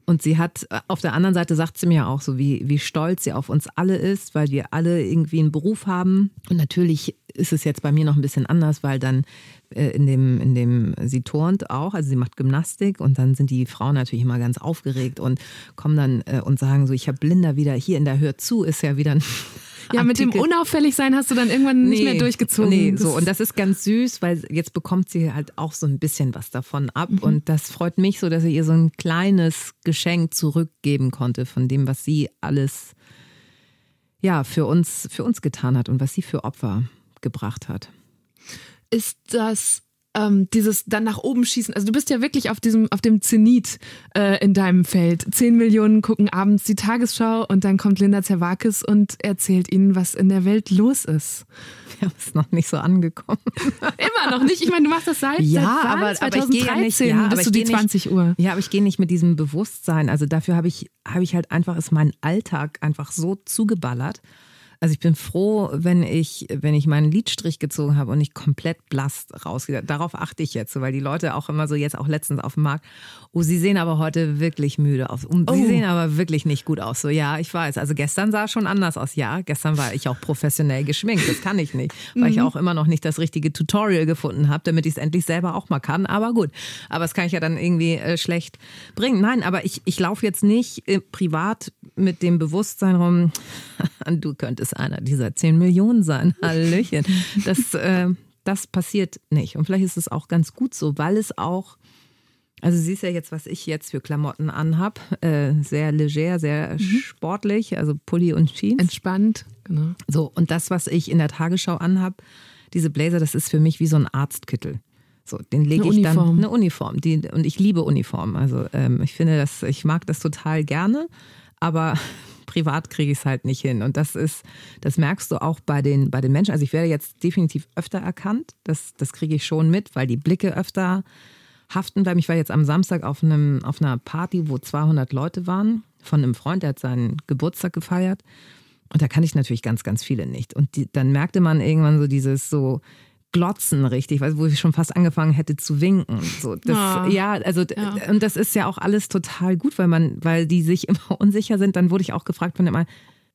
Und sie hat, äh, auf der anderen Seite sagt sie mir auch so, wie, wie stolz sie auf uns alle ist, weil wir alle irgendwie einen Beruf haben. Und natürlich ist es jetzt bei mir noch ein bisschen anders, weil dann äh, in dem, in dem, sie turnt auch, also sie macht Gymnastik und dann sind die Frauen natürlich immer ganz aufgeregt und kommen dann äh, und sagen so, ich habe Linda wieder hier in der Hör zu, ist ja wieder ein ja, mit dem Unauffälligsein hast du dann irgendwann nicht mehr durchgezogen. Nee, so. Und das ist ganz süß, weil jetzt bekommt sie halt auch so ein bisschen was davon ab. Mhm. Und das freut mich so, dass ich ihr so ein kleines Geschenk zurückgeben konnte von dem, was sie alles ja, für uns, für uns getan hat und was sie für Opfer gebracht hat. Ist das ähm, dieses dann nach oben schießen. Also du bist ja wirklich auf diesem, auf dem Zenit äh, in deinem Feld. Zehn Millionen gucken abends die Tagesschau und dann kommt Linda Zerwakis und erzählt ihnen, was in der Welt los ist. Ja, ist noch nicht so angekommen. Immer noch nicht. Ich meine, du machst das seit, ja, seit aber, 2013 aber ich ja nicht, ja, bis zu die 20 nicht, Uhr. Ja, aber ich gehe nicht mit diesem Bewusstsein. Also dafür habe ich, habe ich halt einfach, ist mein Alltag einfach so zugeballert. Also ich bin froh, wenn ich, wenn ich meinen Lidstrich gezogen habe und nicht komplett blass rausgehe. Darauf achte ich jetzt, weil die Leute auch immer so jetzt auch letztens auf dem Markt, oh, sie sehen aber heute wirklich müde aus. Und oh. Sie sehen aber wirklich nicht gut aus. So, ja, ich weiß. Also gestern sah es schon anders aus. Ja, gestern war ich auch professionell geschminkt. Das kann ich nicht, weil mhm. ich auch immer noch nicht das richtige Tutorial gefunden habe, damit ich es endlich selber auch mal kann. Aber gut, aber das kann ich ja dann irgendwie äh, schlecht bringen. Nein, aber ich, ich laufe jetzt nicht äh, privat mit dem Bewusstsein rum, du könntest einer dieser 10 Millionen sein. Hallöchen. Das, äh, das passiert nicht. Und vielleicht ist es auch ganz gut so, weil es auch, also du siehst ja jetzt, was ich jetzt für Klamotten anhab. Äh, sehr leger, sehr mhm. sportlich, also Pulli und Jeans. Entspannt, genau. So, und das, was ich in der Tagesschau anhab, diese Blazer, das ist für mich wie so ein Arztkittel. So, den lege ich dann eine Uniform. Die, und ich liebe Uniformen. Also ähm, ich finde das, ich mag das total gerne, aber privat kriege ich es halt nicht hin. Und das ist, das merkst du auch bei den, bei den Menschen. Also ich werde jetzt definitiv öfter erkannt. Das, das kriege ich schon mit, weil die Blicke öfter haften bleiben. Ich war jetzt am Samstag auf, einem, auf einer Party, wo 200 Leute waren, von einem Freund, der hat seinen Geburtstag gefeiert. Und da kann ich natürlich ganz, ganz viele nicht. Und die, dann merkte man irgendwann so dieses so Glotzen richtig, wo ich schon fast angefangen hätte zu winken. So, das, Ah. ja, also Ja. und das ist ja auch alles total gut, weil man, weil die sich immer unsicher sind. Dann wurde ich auch gefragt von dem einen,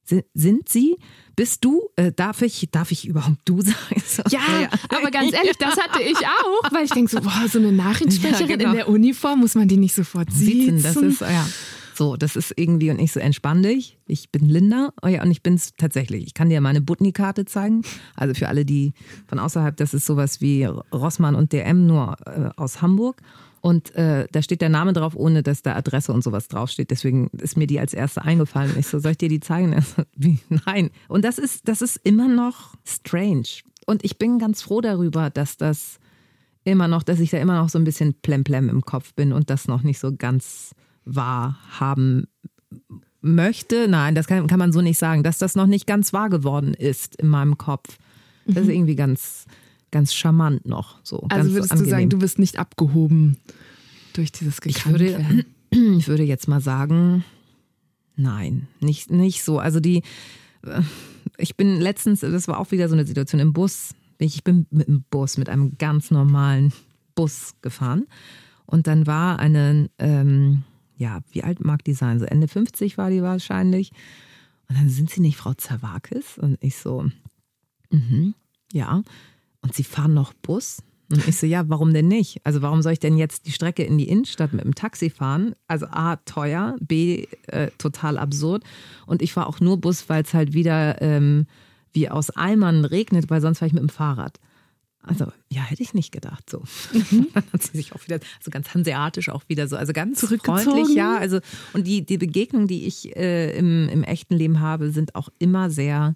"Sind- Sie? Bist du? Äh, darf ich? Darf ich überhaupt du sagen? So, Ja, aber ganz ehrlich, das hatte ich auch, weil ich denke so, boah, so eine Nachrichtensprecherin Ja, genau. in der Uniform, muss man die nicht sofort Siezen, siezen? das ist, ja. So, das ist irgendwie und ich so entspann dich. Ich bin Linda. Oh ja, und ich bin's tatsächlich. Ich kann dir meine Butni-Karte zeigen. Also für alle, die von außerhalb, das ist sowas wie Rossmann und DM, nur äh, aus Hamburg. Und äh, da steht der Name drauf, ohne dass da Adresse und sowas draufsteht. Deswegen ist mir die als erste eingefallen. Ich so, soll ich dir die zeigen? Wie? Nein. Und das ist, das ist immer noch strange. Und ich bin ganz froh darüber, dass das immer noch, dass ich da immer noch so ein bisschen plemplem im Kopf bin und das noch nicht so ganz wahrhaben möchte. Nein, das kann, kann man so nicht sagen, dass das noch nicht ganz wahr geworden ist in meinem Kopf. Das ist irgendwie ganz, ganz charmant noch. So, Also würdest angenehm. du sagen, du bist nicht abgehoben durch dieses Ich würde, ich würde jetzt mal sagen, nein, nicht, nicht so. Also die, äh, ich bin letztens, das war auch wieder so eine Situation im Bus. Ich bin mit dem Bus, mit einem ganz normalen Bus gefahren. Und dann war eine, ähm, ja, wie alt mag die sein? So Ende 50 war die wahrscheinlich. Und dann sind sie nicht Frau Zawakis? Und ich so, mhm, ja. Und sie fahren noch Bus? Und ich so, ja, warum denn nicht? Also warum soll ich denn jetzt die Strecke in die Innenstadt mit dem Taxi fahren? Also A, teuer, B, äh, total absurd. Und ich fahre auch nur Bus, weil es halt wieder ähm, wie aus Eimern regnet, weil sonst fahre ich mit dem Fahrrad. Also, ja, hätte ich nicht gedacht. So. Dann hat sie sich auch wieder, also ganz hanseatisch auch wieder so, also ganz freundlich, ja. Also, und die, die Begegnungen, die ich äh, im, im echten Leben habe, sind auch immer sehr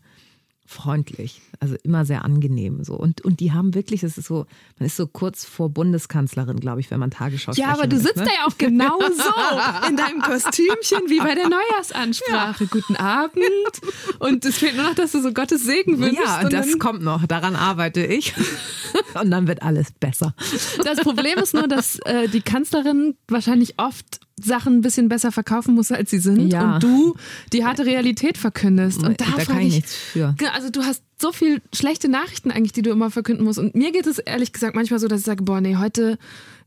freundlich, also immer sehr angenehm. So. Und, und die haben wirklich, das ist so, man ist so kurz vor Bundeskanzlerin, glaube ich, wenn man Tagesschau Ja, aber du ist, sitzt ne? da ja auch genau so in deinem Kostümchen wie bei der Neujahrsansprache. Guten Abend. Und es fehlt nur noch, dass du so Gottes Segen wünschst. Ja, und das kommt noch. Daran arbeite ich. Und dann wird alles besser. Das Problem ist nur, dass äh, die Kanzlerin wahrscheinlich oft Sachen ein bisschen besser verkaufen muss, als sie sind. Ja. Und du die harte Realität verkündest. Und da, da kann ich ich nichts für. Also du hast so viel schlechte Nachrichten eigentlich, die du immer verkünden musst. Und mir geht es ehrlich gesagt manchmal so, dass ich sage, boah, nee, heute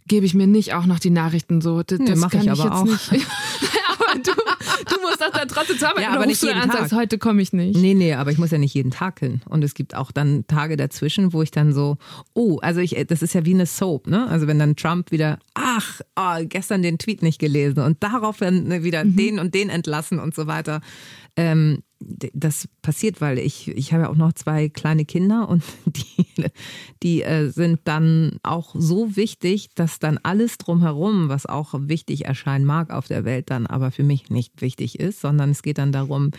gebe ich mir nicht auch noch die Nachrichten so. Das, Nee, das mach kann ich ich aber jetzt auch. nicht. aber du, das dann trotzdem Arbeit Ja, aber nicht jeden an Tag. sagst, heute komme ich nicht. Nee, nee, aber ich muss ja nicht jeden Tag hin. Und es gibt auch dann Tage dazwischen, wo ich dann so, oh, also ich, das ist ja wie eine Soap, ne? Also wenn dann Trump wieder, ach, oh, gestern den Tweet nicht gelesen und darauf dann ne, wieder den und den entlassen und so weiter. Ähm, das passiert, weil ich, ich habe ja auch noch zwei kleine Kinder und die, die äh, sind dann auch so wichtig, dass dann alles drumherum, was auch wichtig erscheinen mag auf der Welt, dann aber für mich nicht wichtig ist, sondern es geht dann darum,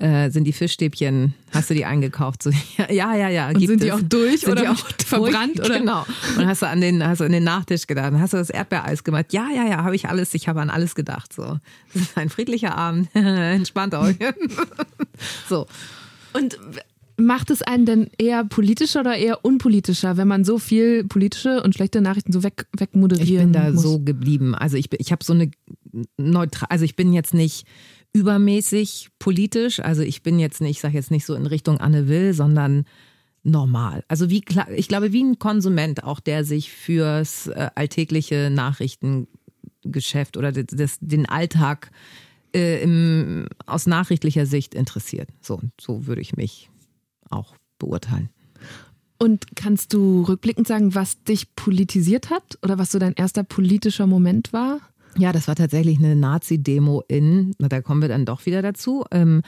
äh, sind die Fischstäbchen, hast du die eingekauft? So, ja, ja, ja. Und sind die es. auch durch Sind oder die auch verbrannt durch? oder? Genau. Und hast du an den, hast du an den Nachtisch gedacht? Hast du das Erdbeereis gemacht? Ja, ja, ja, habe ich alles, ich habe an alles gedacht. So. Das ist ein friedlicher Abend. Entspannt euch. so. Und macht es einen denn eher politischer oder eher unpolitischer, wenn man so viel politische und schlechte Nachrichten so weg, Ich wegmoderieren bin da muss? so geblieben. Also ich, ich habe so eine neutral, also ich bin jetzt nicht übermäßig politisch. Also ich bin jetzt nicht, ich sage jetzt nicht so in Richtung Anne Will, sondern normal. Also wie ich glaube, wie ein Konsument auch, der sich fürs äh, alltägliche Nachrichtengeschäft oder das, den Alltag äh, im, aus nachrichtlicher Sicht interessiert. So, so würde ich mich auch beurteilen. Und kannst du rückblickend sagen, was dich politisiert hat oder was so dein erster politischer Moment war? Ja, das war tatsächlich eine Nazi-Demo in, na, da kommen wir dann doch wieder dazu, ähm,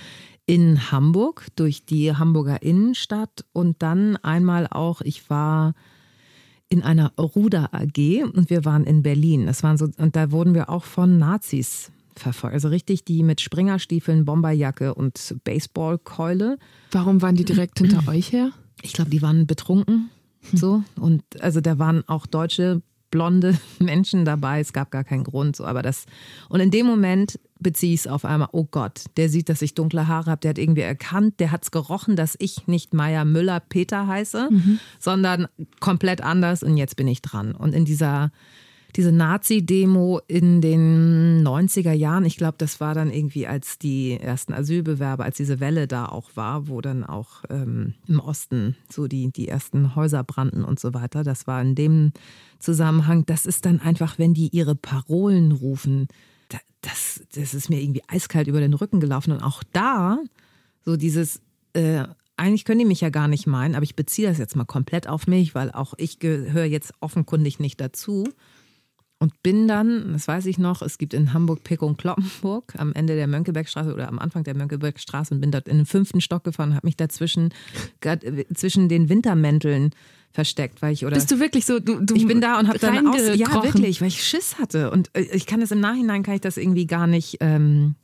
in Hamburg durch die Hamburger Innenstadt und dann einmal auch, ich war in einer Ruder AG und wir waren in Berlin. Das waren so, und da wurden wir auch von Nazis verfolgt. Also richtig die mit Springerstiefeln, Bomberjacke und Baseballkeule. Warum waren die direkt hinter euch her? Ich glaube, die waren betrunken. So. Und also da waren auch deutsche blonde Menschen dabei. Es gab gar keinen Grund. So, aber das. Und in dem Moment beziehe ich es auf einmal, oh Gott, der sieht, dass ich dunkle Haare habe, der hat irgendwie erkannt, der hat es gerochen, dass ich nicht Meier Müller Peter heiße, sondern komplett anders und jetzt bin ich dran. Und in dieser diese Nazi-Demo in den 90er Jahren. Ich glaube, das war dann irgendwie, als die ersten Asylbewerber, als diese Welle da auch war, wo dann auch ähm, im Osten so die, die ersten Häuser brannten und so weiter. Das war in dem Zusammenhang. Das ist dann einfach, wenn die ihre Parolen rufen, das, das ist mir irgendwie eiskalt über den Rücken gelaufen. Und auch da, so dieses, äh, eigentlich können die mich ja gar nicht meinen, aber ich beziehe das jetzt mal komplett auf mich, weil auch ich gehöre jetzt offenkundig nicht dazu. Und bin dann, das weiß ich noch, es gibt in Hamburg Pick und Kloppenburg am Ende der Mönckebergstraße oder am Anfang der Mönckebergstraße und bin dort in den fünften Stock gefahren und habe mich dazwischen zwischen den Wintermänteln versteckt, weil ich oder bist du wirklich so du, du ich bin da und habe dann aus, ja wirklich, weil ich Schiss hatte und äh, ich kann das im Nachhinein kann ich das irgendwie gar nicht ähm,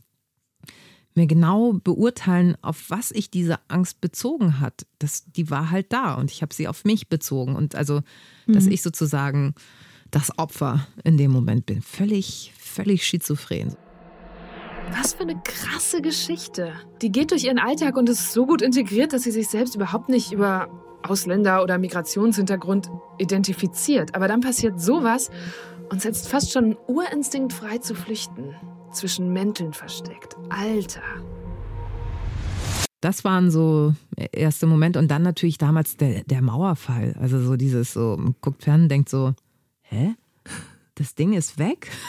mir genau beurteilen, auf was ich diese Angst bezogen hat. Das, die war halt da und ich habe sie auf mich bezogen und also, dass mhm. ich sozusagen das Opfer in dem Moment bin. Völlig, völlig schizophren. Was für eine krasse Geschichte. Die geht durch ihren Alltag und ist so gut integriert, dass sie sich selbst überhaupt nicht über Ausländer- oder Migrationshintergrund identifiziert. Aber dann passiert sowas und setzt fast schon Urinstinkt frei zu flüchten. Zwischen Mänteln versteckt. Alter. Das waren so erste Momente und dann natürlich damals der, der Mauerfall. Also so dieses so, guckt fern, denkt so, hä? Das Ding ist weg?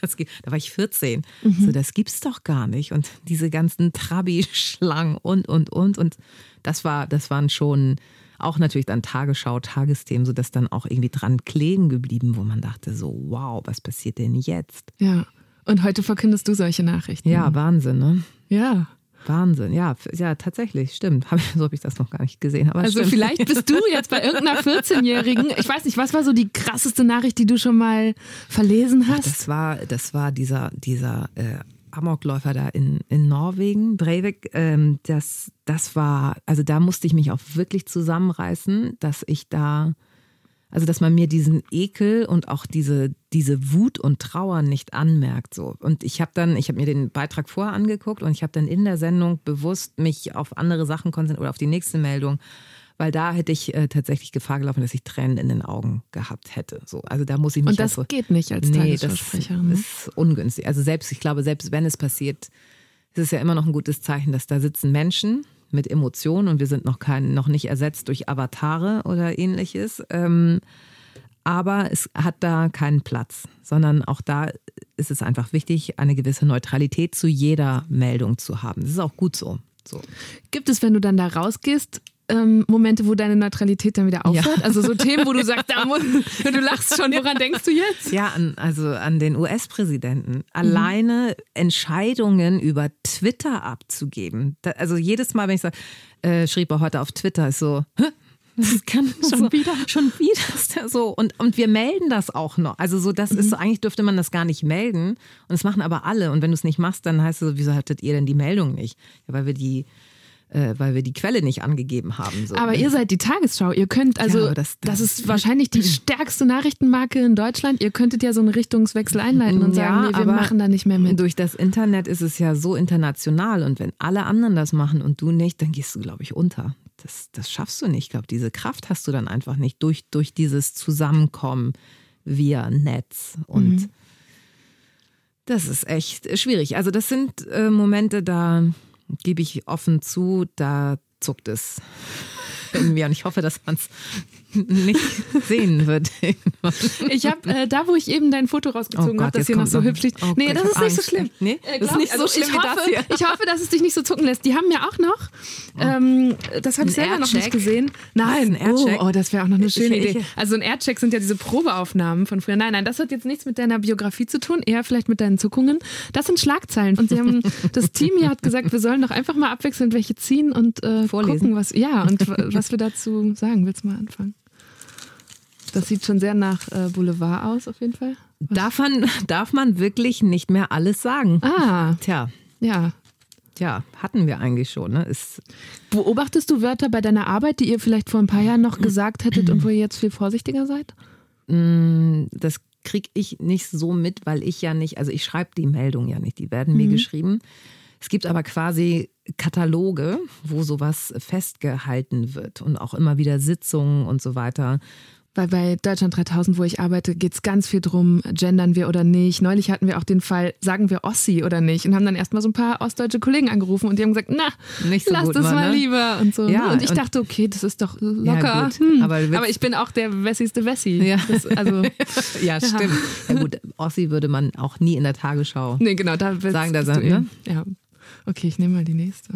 Das, da war ich 14. Mhm. So, das gibt's doch gar nicht. Und diese ganzen Trabi-Schlangen und, und, und. Und das war, das waren schon auch natürlich dann Tagesschau, Tagesthemen, sodass dann auch irgendwie dran kleben geblieben, wo man dachte so, wow, was passiert denn jetzt? Ja. Und heute verkündest du solche Nachrichten. Ja, Wahnsinn, ne? Ja. Wahnsinn, ja, ja, tatsächlich, stimmt. so habe ich das noch gar nicht gesehen. also stimmt. vielleicht bist du jetzt bei irgendeiner 14-Jährigen. Ich weiß nicht, was war so die krasseste Nachricht, die du schon mal verlesen hast? Ach, das war, das war dieser, dieser äh, Amokläufer da in, in Norwegen, Breivik. Ähm, das, das war, also da musste ich mich auch wirklich zusammenreißen, dass ich da also, dass man mir diesen Ekel und auch diese, diese Wut und Trauer nicht anmerkt. So. Und ich habe dann, ich habe mir den Beitrag vorher angeguckt und ich habe dann in der Sendung bewusst mich auf andere Sachen konzentriert oder auf die nächste Meldung, weil da hätte ich äh, tatsächlich Gefahr gelaufen, dass ich Tränen in den Augen gehabt hätte. So, also da muss ich mich Und das also, geht nicht als nee, Tagesschausprecherin. Das ist ungünstig. Also selbst, ich glaube, selbst wenn es passiert, ist es ja immer noch ein gutes Zeichen, dass da sitzen Menschen, mit Emotionen und wir sind noch kein, noch nicht ersetzt durch Avatare oder ähnliches. Ähm, aber es hat da keinen Platz, sondern auch da ist es einfach wichtig, eine gewisse Neutralität zu jeder Meldung zu haben. Das ist auch gut so. so. Gibt es, wenn du dann da rausgehst, ähm, Momente, wo deine Neutralität dann wieder aufhört? Ja. Also so Themen, wo du sagst, da muss, du lachst schon, woran denkst du jetzt? Ja, an, also an den US-Präsidenten. Alleine mhm. Entscheidungen über Twitter abzugeben. Da, also jedes Mal, wenn ich sage, äh, schrieb er heute auf Twitter, ist so, Hä? Das kann schon so, wieder. Schon wieder ist der so. Und, und wir melden das auch noch. Also so, das mhm. ist so, eigentlich dürfte man das gar nicht melden. Und das machen aber alle. Und wenn du es nicht machst, dann heißt es so, wieso hattet ihr denn die Meldung nicht? Ja, weil wir die äh, weil wir die Quelle nicht angegeben haben. So. Aber ihr seid die Tagesschau. Ihr könnt, also, ja, das, das, das, ist wahrscheinlich die stärkste Nachrichtenmarke in Deutschland. Ihr könntet ja so einen Richtungswechsel einleiten und sagen, ja, nee, wir machen da nicht mehr mit. Durch das Internet ist es ja so international und wenn alle anderen das machen und du nicht, dann gehst du, glaube ich, unter. Das, das schaffst du nicht. Ich glaube, diese Kraft hast du dann einfach nicht durch, durch dieses Zusammenkommen via Netz. Und mhm. das ist echt schwierig. Also, das sind äh, Momente, da gebe ich offen zu, da zuckt es in mir und ich hoffe, dass man es nicht sehen wird. ich habe äh, da, wo ich eben dein Foto rausgezogen oh habe, das hier noch so hübsch liegt. Oh nee, Gott, das ist nicht so schlimm. Nee, äh, das ist nicht so also schlimm ich hoffe, wie das hier. Ich hoffe, dass es dich nicht so zucken lässt. Die haben ja auch noch, oh. ähm, das habe ich selber noch nicht gesehen. Nein, oh, oh, das wäre auch noch eine schöne ich, Idee. Also ein Aircheck sind ja diese Probeaufnahmen von früher. Nein, nein, das hat jetzt nichts mit deiner Biografie zu tun, eher vielleicht mit deinen Zuckungen. Das sind Schlagzeilen. Und sie haben, das Team hier hat gesagt, wir sollen doch einfach mal abwechselnd welche ziehen und äh, gucken, was, ja, und was wir dazu sagen. Willst du mal anfangen? Das sieht schon sehr nach äh, Boulevard aus, auf jeden Fall. Darf man, darf man wirklich nicht mehr alles sagen? Ah. Tja. Ja. Tja, hatten wir eigentlich schon. Ne? Ist Beobachtest du Wörter bei deiner Arbeit, die ihr vielleicht vor ein paar Jahren noch gesagt hättet und wo ihr jetzt viel vorsichtiger seid? Mm, das kriege ich nicht so mit, weil ich ja nicht, also ich schreibe die Meldung ja nicht, die werden mhm. mir geschrieben. Es gibt aber quasi Kataloge, wo sowas festgehalten wird und auch immer wieder Sitzungen und so weiter, Weil bei Deutschland 3000, wo ich arbeite, geht es ganz viel drum, gendern wir oder nicht. Neulich hatten wir auch den Fall, sagen wir Ossi oder nicht? Und haben dann erstmal so ein paar ostdeutsche Kollegen angerufen und die haben gesagt, na, so lass das mal, mal ne? lieber und so. Ja, und ich und- dachte, okay, das ist doch locker. Ja. Hm. Aber Aber, ich bin auch der wessigste Wessi. Ja. Das, also, Ja, stimmt. Ja gut, Ossi würde man auch nie in der Tagesschau. nee, genau, da Sagen da Sachen, ne? Ja. Okay, ich nehme mal die nächste.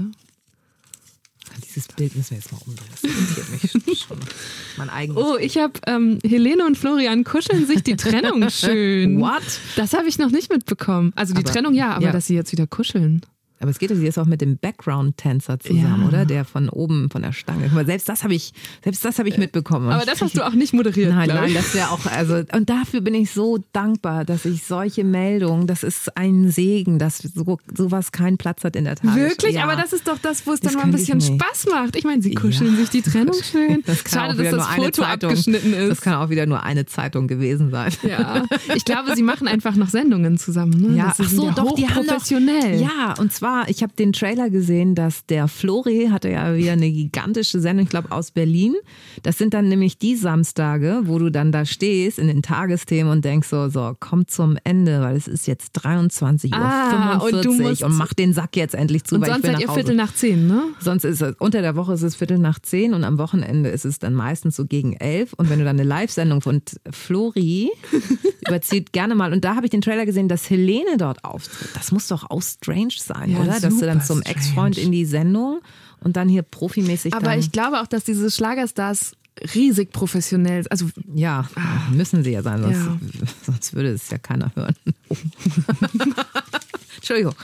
Dieses Bild müssen wir jetzt mal umdrehen. Das interessiert mich schon. Mein eigenes. Oh, ich habe ähm, Helene und Florian kuscheln sich die Trennung schön. What? Das habe ich noch nicht mitbekommen. Also die Aber- Trennung ja, aber ja. dass sie jetzt wieder kuscheln. Aber es geht doch jetzt auch mit dem Background-Tänzer zusammen, Ja. oder? Der von oben von der Stange. Guck mal, selbst das habe ich, selbst das habe ich mitbekommen. Aber das hast du auch nicht moderiert. Nein, nein, das wäre auch, also, und dafür bin ich so dankbar, dass ich solche Meldungen, das ist ein Segen, dass so, sowas keinen Platz hat in der Tagesschau. Wirklich, Ja. aber das ist doch das, wo es Das dann mal ein bisschen. Spaß macht. Ich meine, sie kuscheln Ja. sich die Trennung schön. Das Schade, dass das nur eine Foto Zeitung. abgeschnitten ist. Das kann auch wieder nur eine Zeitung gewesen sein. ja, ich glaube, sie machen einfach noch Sendungen zusammen. Ne? Ja, Das ach so, ja doch, die haben hochprofessionell. Ja, und zwar, ich habe den Trailer gesehen, dass der Flori hatte ja wieder eine gigantische Sendung, ich glaube aus Berlin. Das sind dann nämlich die Samstage, wo du dann da stehst in den Tagesthemen und denkst so, so, komm zum Ende, weil es ist jetzt 23.45 Ah, Uhr und du musst- und mach den Sack jetzt endlich zu, Und weil ich sonst will seid nach ihr Hause. Viertel nach zehn, ne? Sonst ist es, unter der Woche ist es Viertel nach zehn und am Wochenende ist es dann meistens so gegen elf. Und wenn du dann eine Live-Sendung von Flori überzieht gerne mal. Und da habe ich den Trailer gesehen, dass Helene dort auftritt. Das muss doch auch strange sein, Ja, oder? Dass du dann zum. Ex-Freund in die Sendung und dann hier profimäßig Aber ich glaube auch, dass diese Schlagerstars riesig professionell, also ja, müssen sie ja sein, sonst, Ja. sonst würde es ja keiner hören. Oh. Entschuldigung.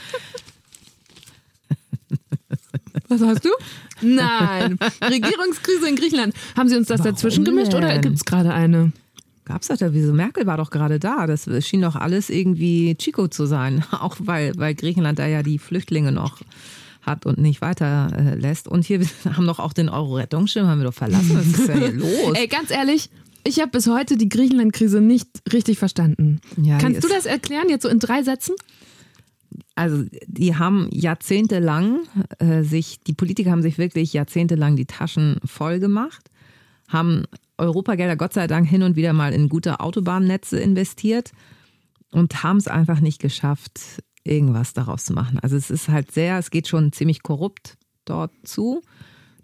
was hast du? Nein, Regierungskrise in Griechenland. Haben sie uns das Warum dazwischen gemischt oder denn? gibt es gerade eine? Gab's das da? Wieso? Merkel war doch gerade da. Das schien doch alles irgendwie Chico zu sein. Auch weil, weil Griechenland da ja die Flüchtlinge noch hat und nicht weiter äh, lässt. Und hier haben doch auch den Euro-Rettungsschirm, haben wir doch verlassen. Was ist denn hier los? Ey, ganz ehrlich, ich habe bis heute die Griechenland-Krise nicht richtig verstanden. Ja, Kannst du das erklären, jetzt so in drei Sätzen? Also die haben jahrzehntelang äh, sich, die Politiker haben sich wirklich jahrzehntelang die Taschen voll gemacht, haben Europagelder Gott sei Dank hin und wieder mal in gute Autobahnnetze investiert und haben es einfach nicht geschafft, irgendwas daraus zu machen. Also es ist halt sehr, es geht schon ziemlich korrupt dort zu.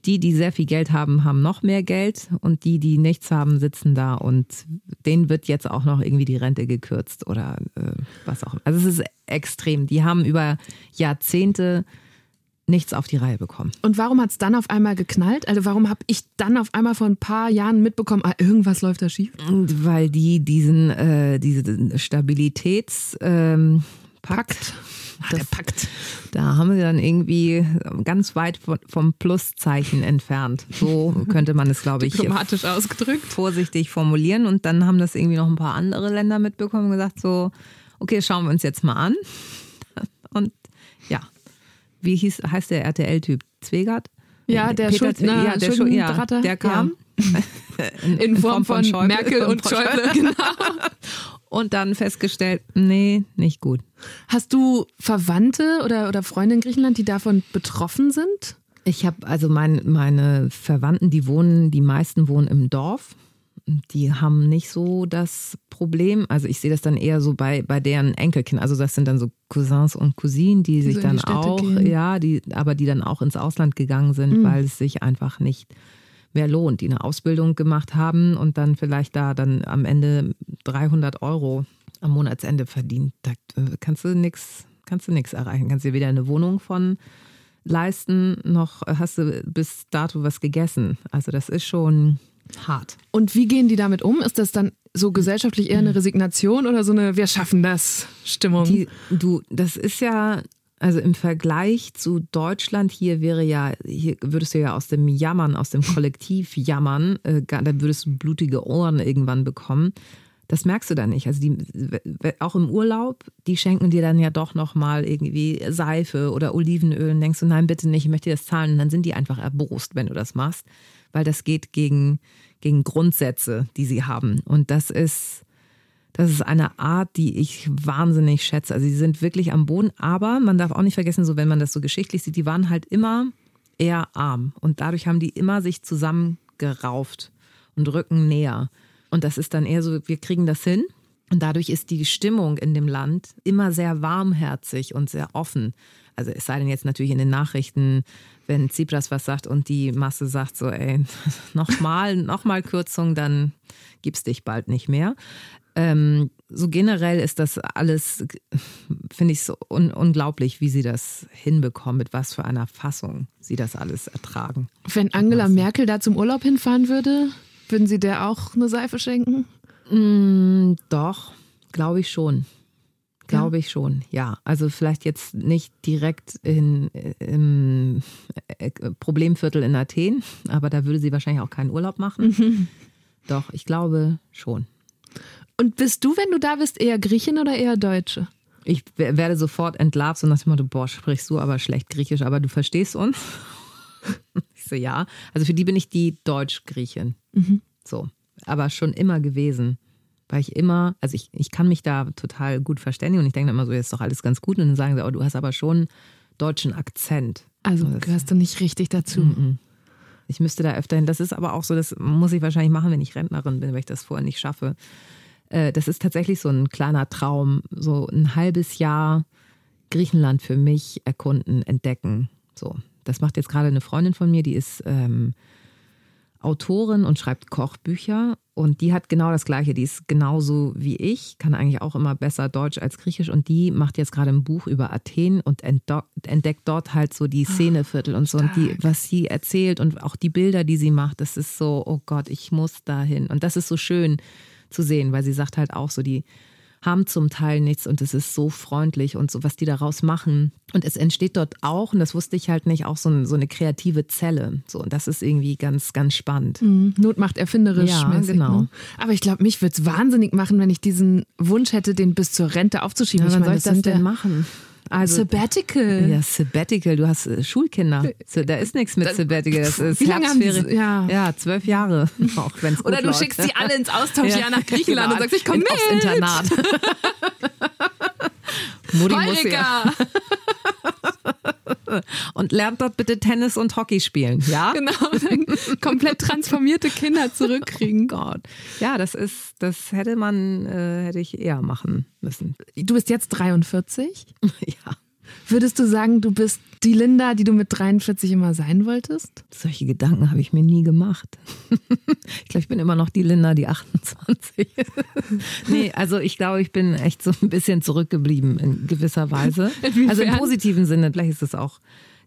Die, die sehr viel Geld haben, haben noch mehr Geld und die, die nichts haben, sitzen da und denen wird jetzt auch noch irgendwie die Rente gekürzt oder äh, was auch immer. Also es ist extrem. Die haben über Jahrzehnte nichts auf die Reihe bekommen. Und warum hat es dann auf einmal geknallt? Also warum habe ich dann auf einmal vor ein paar Jahren mitbekommen, ah, irgendwas läuft da schief? Und weil die diesen äh, diese Stabilitäts ähm, Pakt, Ah, der Pakt. Da haben sie dann irgendwie ganz weit vom Pluszeichen entfernt. So könnte man es, glaube ich, Diplomatisch ausgedrückt. vorsichtig formulieren. Und dann haben das irgendwie noch ein paar andere Länder mitbekommen und gesagt, so, okay, schauen wir uns jetzt mal an. Und wie hieß, heißt der RTL-Typ? Zwegert? Ja, der Peter Schuld, Zwe- na, ja, der, Schuld- ja, der kam. In Form von, Schäuble Merkel und Schäuble, genau. Und dann festgestellt, nee, nicht gut. Hast du Verwandte oder, oder Freunde in Griechenland, die davon betroffen sind? Ich habe also mein, meine Verwandten, die wohnen, die meisten wohnen im Dorf. Die haben nicht so das Problem. Also ich sehe das dann eher so bei, bei deren Enkelkind. Also das sind dann so Cousins und Cousinen, die sich so dann die auch, gehen. ja, die, aber die dann auch ins Ausland gegangen sind, Mhm. weil es sich einfach nicht mehr lohnt, die eine Ausbildung gemacht haben und dann vielleicht da dann am Ende 300 Euro am Monatsende verdient. Da äh, kannst du nichts, kannst du nichts erreichen. Kannst dir weder eine Wohnung von leisten, noch hast du bis dato was gegessen. Also das ist schon hart. Und wie gehen die damit um? Ist das dann so gesellschaftlich eher eine Resignation oder so eine Wir schaffen das Stimmung? Die, du, das ist ja, also im Vergleich zu Deutschland, hier wäre ja, hier würdest du ja aus dem Jammern, aus dem Kollektiv jammern, äh, da würdest du blutige Ohren irgendwann bekommen. Das merkst du dann nicht. Also die, auch im Urlaub, die schenken dir dann ja doch nochmal irgendwie Seife oder Olivenöl und denkst du, nein, bitte nicht, ich möchte dir das zahlen. Und dann sind die einfach erbost, wenn du das machst, weil das geht gegen, gegen Grundsätze, die sie haben. Und das ist, das ist eine Art, die ich wahnsinnig schätze. Also sie sind wirklich am Boden, aber man darf auch nicht vergessen, so wenn man das so geschichtlich sieht, die waren halt immer eher arm und dadurch haben die immer sich zusammengerauft und rücken näher. Und das ist dann eher so, wir kriegen das hin. Und dadurch ist die Stimmung in dem Land immer sehr warmherzig und sehr offen. Also es sei denn jetzt natürlich in den Nachrichten, wenn Tsipras was sagt und die Masse sagt so, ey, nochmal, nochmal Kürzung, dann gibt's dich bald nicht mehr. Ähm, so generell ist das alles, finde ich so un unglaublich, wie sie das hinbekommen, mit was für einer Fassung sie das alles ertragen. Wenn Angela Merkel da zum Urlaub hinfahren würde, würden Sie der auch eine Seife schenken? Mm, doch, glaube ich schon. Glaube ja. ich schon, ja. Also vielleicht jetzt nicht direkt in, im äh, Problemviertel in Athen, aber da würde sie wahrscheinlich auch keinen Urlaub machen. Mhm. Doch, ich glaube schon. Und bist du, wenn du da bist, eher Griechin oder eher Deutsche? Ich werde sofort entlarvt und nach dem Motto, boah, sprichst du aber schlecht Griechisch, aber du verstehst uns. ich so, ja. Also für die bin ich die Deutsch-Griechin. Mhm. So. Aber schon immer gewesen. Weil ich immer, also ich, ich kann mich da total gut verständigen und ich denke immer so, jetzt ist doch alles ganz gut. Und dann sagen sie, oh, du hast aber schon deutschen Akzent. Also gehörst du nicht richtig dazu. Mm -mm. Ich müsste da öfter hin. Das ist aber auch so, das muss ich wahrscheinlich machen, wenn ich Rentnerin bin, weil ich das vorher nicht schaffe. Äh, das ist tatsächlich so ein kleiner Traum, so ein halbes Jahr Griechenland für mich erkunden, entdecken. So, das macht jetzt gerade eine Freundin von mir, die ist ähm, Autorin und schreibt Kochbücher und die hat genau das Gleiche. Die ist genauso wie ich, kann eigentlich auch immer besser Deutsch als Griechisch und die macht jetzt gerade ein Buch über Athen und entdeckt dort halt so die ah, Szeneviertel und so und die, was sie erzählt und auch die Bilder, die sie macht. Das ist so, oh Gott, ich muss dahin und das ist so schön zu sehen, weil sie sagt halt auch so, die haben zum Teil nichts und es ist so freundlich und so, was die daraus machen. Und es entsteht dort auch, und das wusste ich halt nicht, auch so, ein, so eine kreative Zelle. So, und das ist irgendwie ganz, ganz spannend. Mhm. Not macht erfinderisch. Ja, mäßig, genau. Ne? Aber ich glaube, mich würde es wahnsinnig machen, wenn ich diesen Wunsch hätte, den bis zur Rente aufzuschieben. Ja, wann soll ich das denn machen? Also, Sabbatical. Ja, Sabbatical. Du hast äh, Schulkinder. So, da ist nichts mit Sabbatical. Das ist Wie lange haben Sie, ja. ja, zwölf Jahre. Auch wenn's Oder du läuft. schickst sie alle ins Austauschjahr ja. nach Griechenland und sagst, ich komme mit. Aufs Internat. Mutti muss ja. und lernt dort bitte Tennis und Hockey spielen, ja? Genau, komplett transformierte Kinder zurückkriegen. Gott. Ja, das ist, das hätte man, äh, hätte ich eher machen müssen. Du bist jetzt 43? ja. Würdest du sagen, du bist die Linda, die du mit 43 immer sein wolltest? Solche Gedanken habe ich mir nie gemacht. ich glaube, ich bin immer noch die Linda, die 28. nee, also ich glaube, ich bin echt so ein bisschen zurückgeblieben in gewisser Weise. Inwiefern? Also im positiven Sinne, vielleicht ist es auch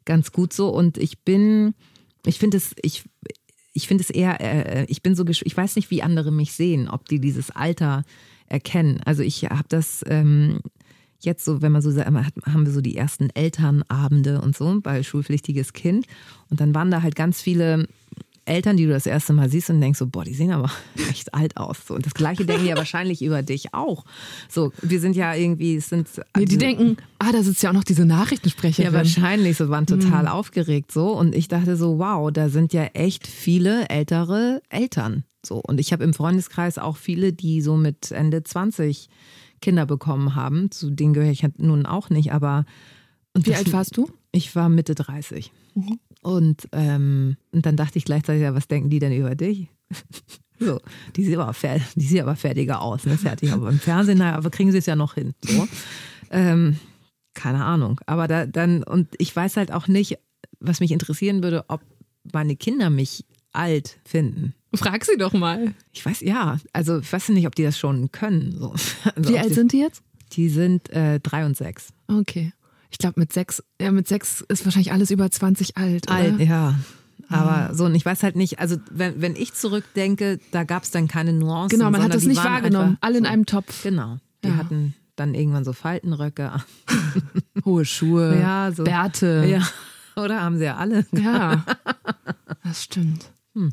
ganz gut so. Und ich bin, ich finde es, ich, ich finde es eher, äh, ich bin so, ich weiß nicht, wie andere mich sehen, ob die dieses Alter erkennen. Also ich habe das ähm, jetzt so, wenn man so sagt, haben wir so die ersten Elternabende und so bei schulpflichtiges Kind. Und dann waren da halt ganz viele Eltern, die du das erste Mal siehst und denkst so, boah, die sehen aber echt alt aus. So, und das Gleiche denken ja wahrscheinlich über dich auch. So, wir sind ja irgendwie, es sind. Nee, die denken, ah, da sitzt ja auch noch diese Nachrichtensprecherin. Ja, wahrscheinlich, so waren total mhm. aufgeregt so. Und ich dachte so, wow, da sind ja echt viele ältere Eltern. So. Und ich habe im Freundeskreis auch viele, die so mit Ende 20 Kinder bekommen haben. Zu denen gehöre ich nun auch nicht, aber. Wie alt warst du? Ich war Mitte 30. Mhm. Und, ähm, und dann dachte ich gleichzeitig, ja, was denken die denn über dich? so, die sieht aber, die sieht aber fertiger aus, ne? Fertig. Aber im Fernsehen, naja, aber kriegen sie es ja noch hin. So. Ähm, keine Ahnung. Aber da, dann, und ich weiß halt auch nicht, was mich interessieren würde, ob meine Kinder mich alt finden. Frag sie doch mal. Ich weiß, ja. Also ich weiß nicht, ob die das schon können. So. Also, Wie alt sind die jetzt? Die sind äh, drei und sechs. Okay. Ich glaube, mit sechs, ja, mit sechs ist wahrscheinlich alles über 20 alt. Alt, oder? ja. Aber so, und ich weiß halt nicht, also wenn, wenn ich zurückdenke, da gab es dann keine Nuancen. Genau, man hat das nicht wahrgenommen. Alle in so, einem Topf. Genau. Die ja. hatten dann irgendwann so Faltenröcke. Hohe Schuhe, ja, so. Bärte. Ja. Oder haben sie ja alle. Ja, das stimmt. Hm.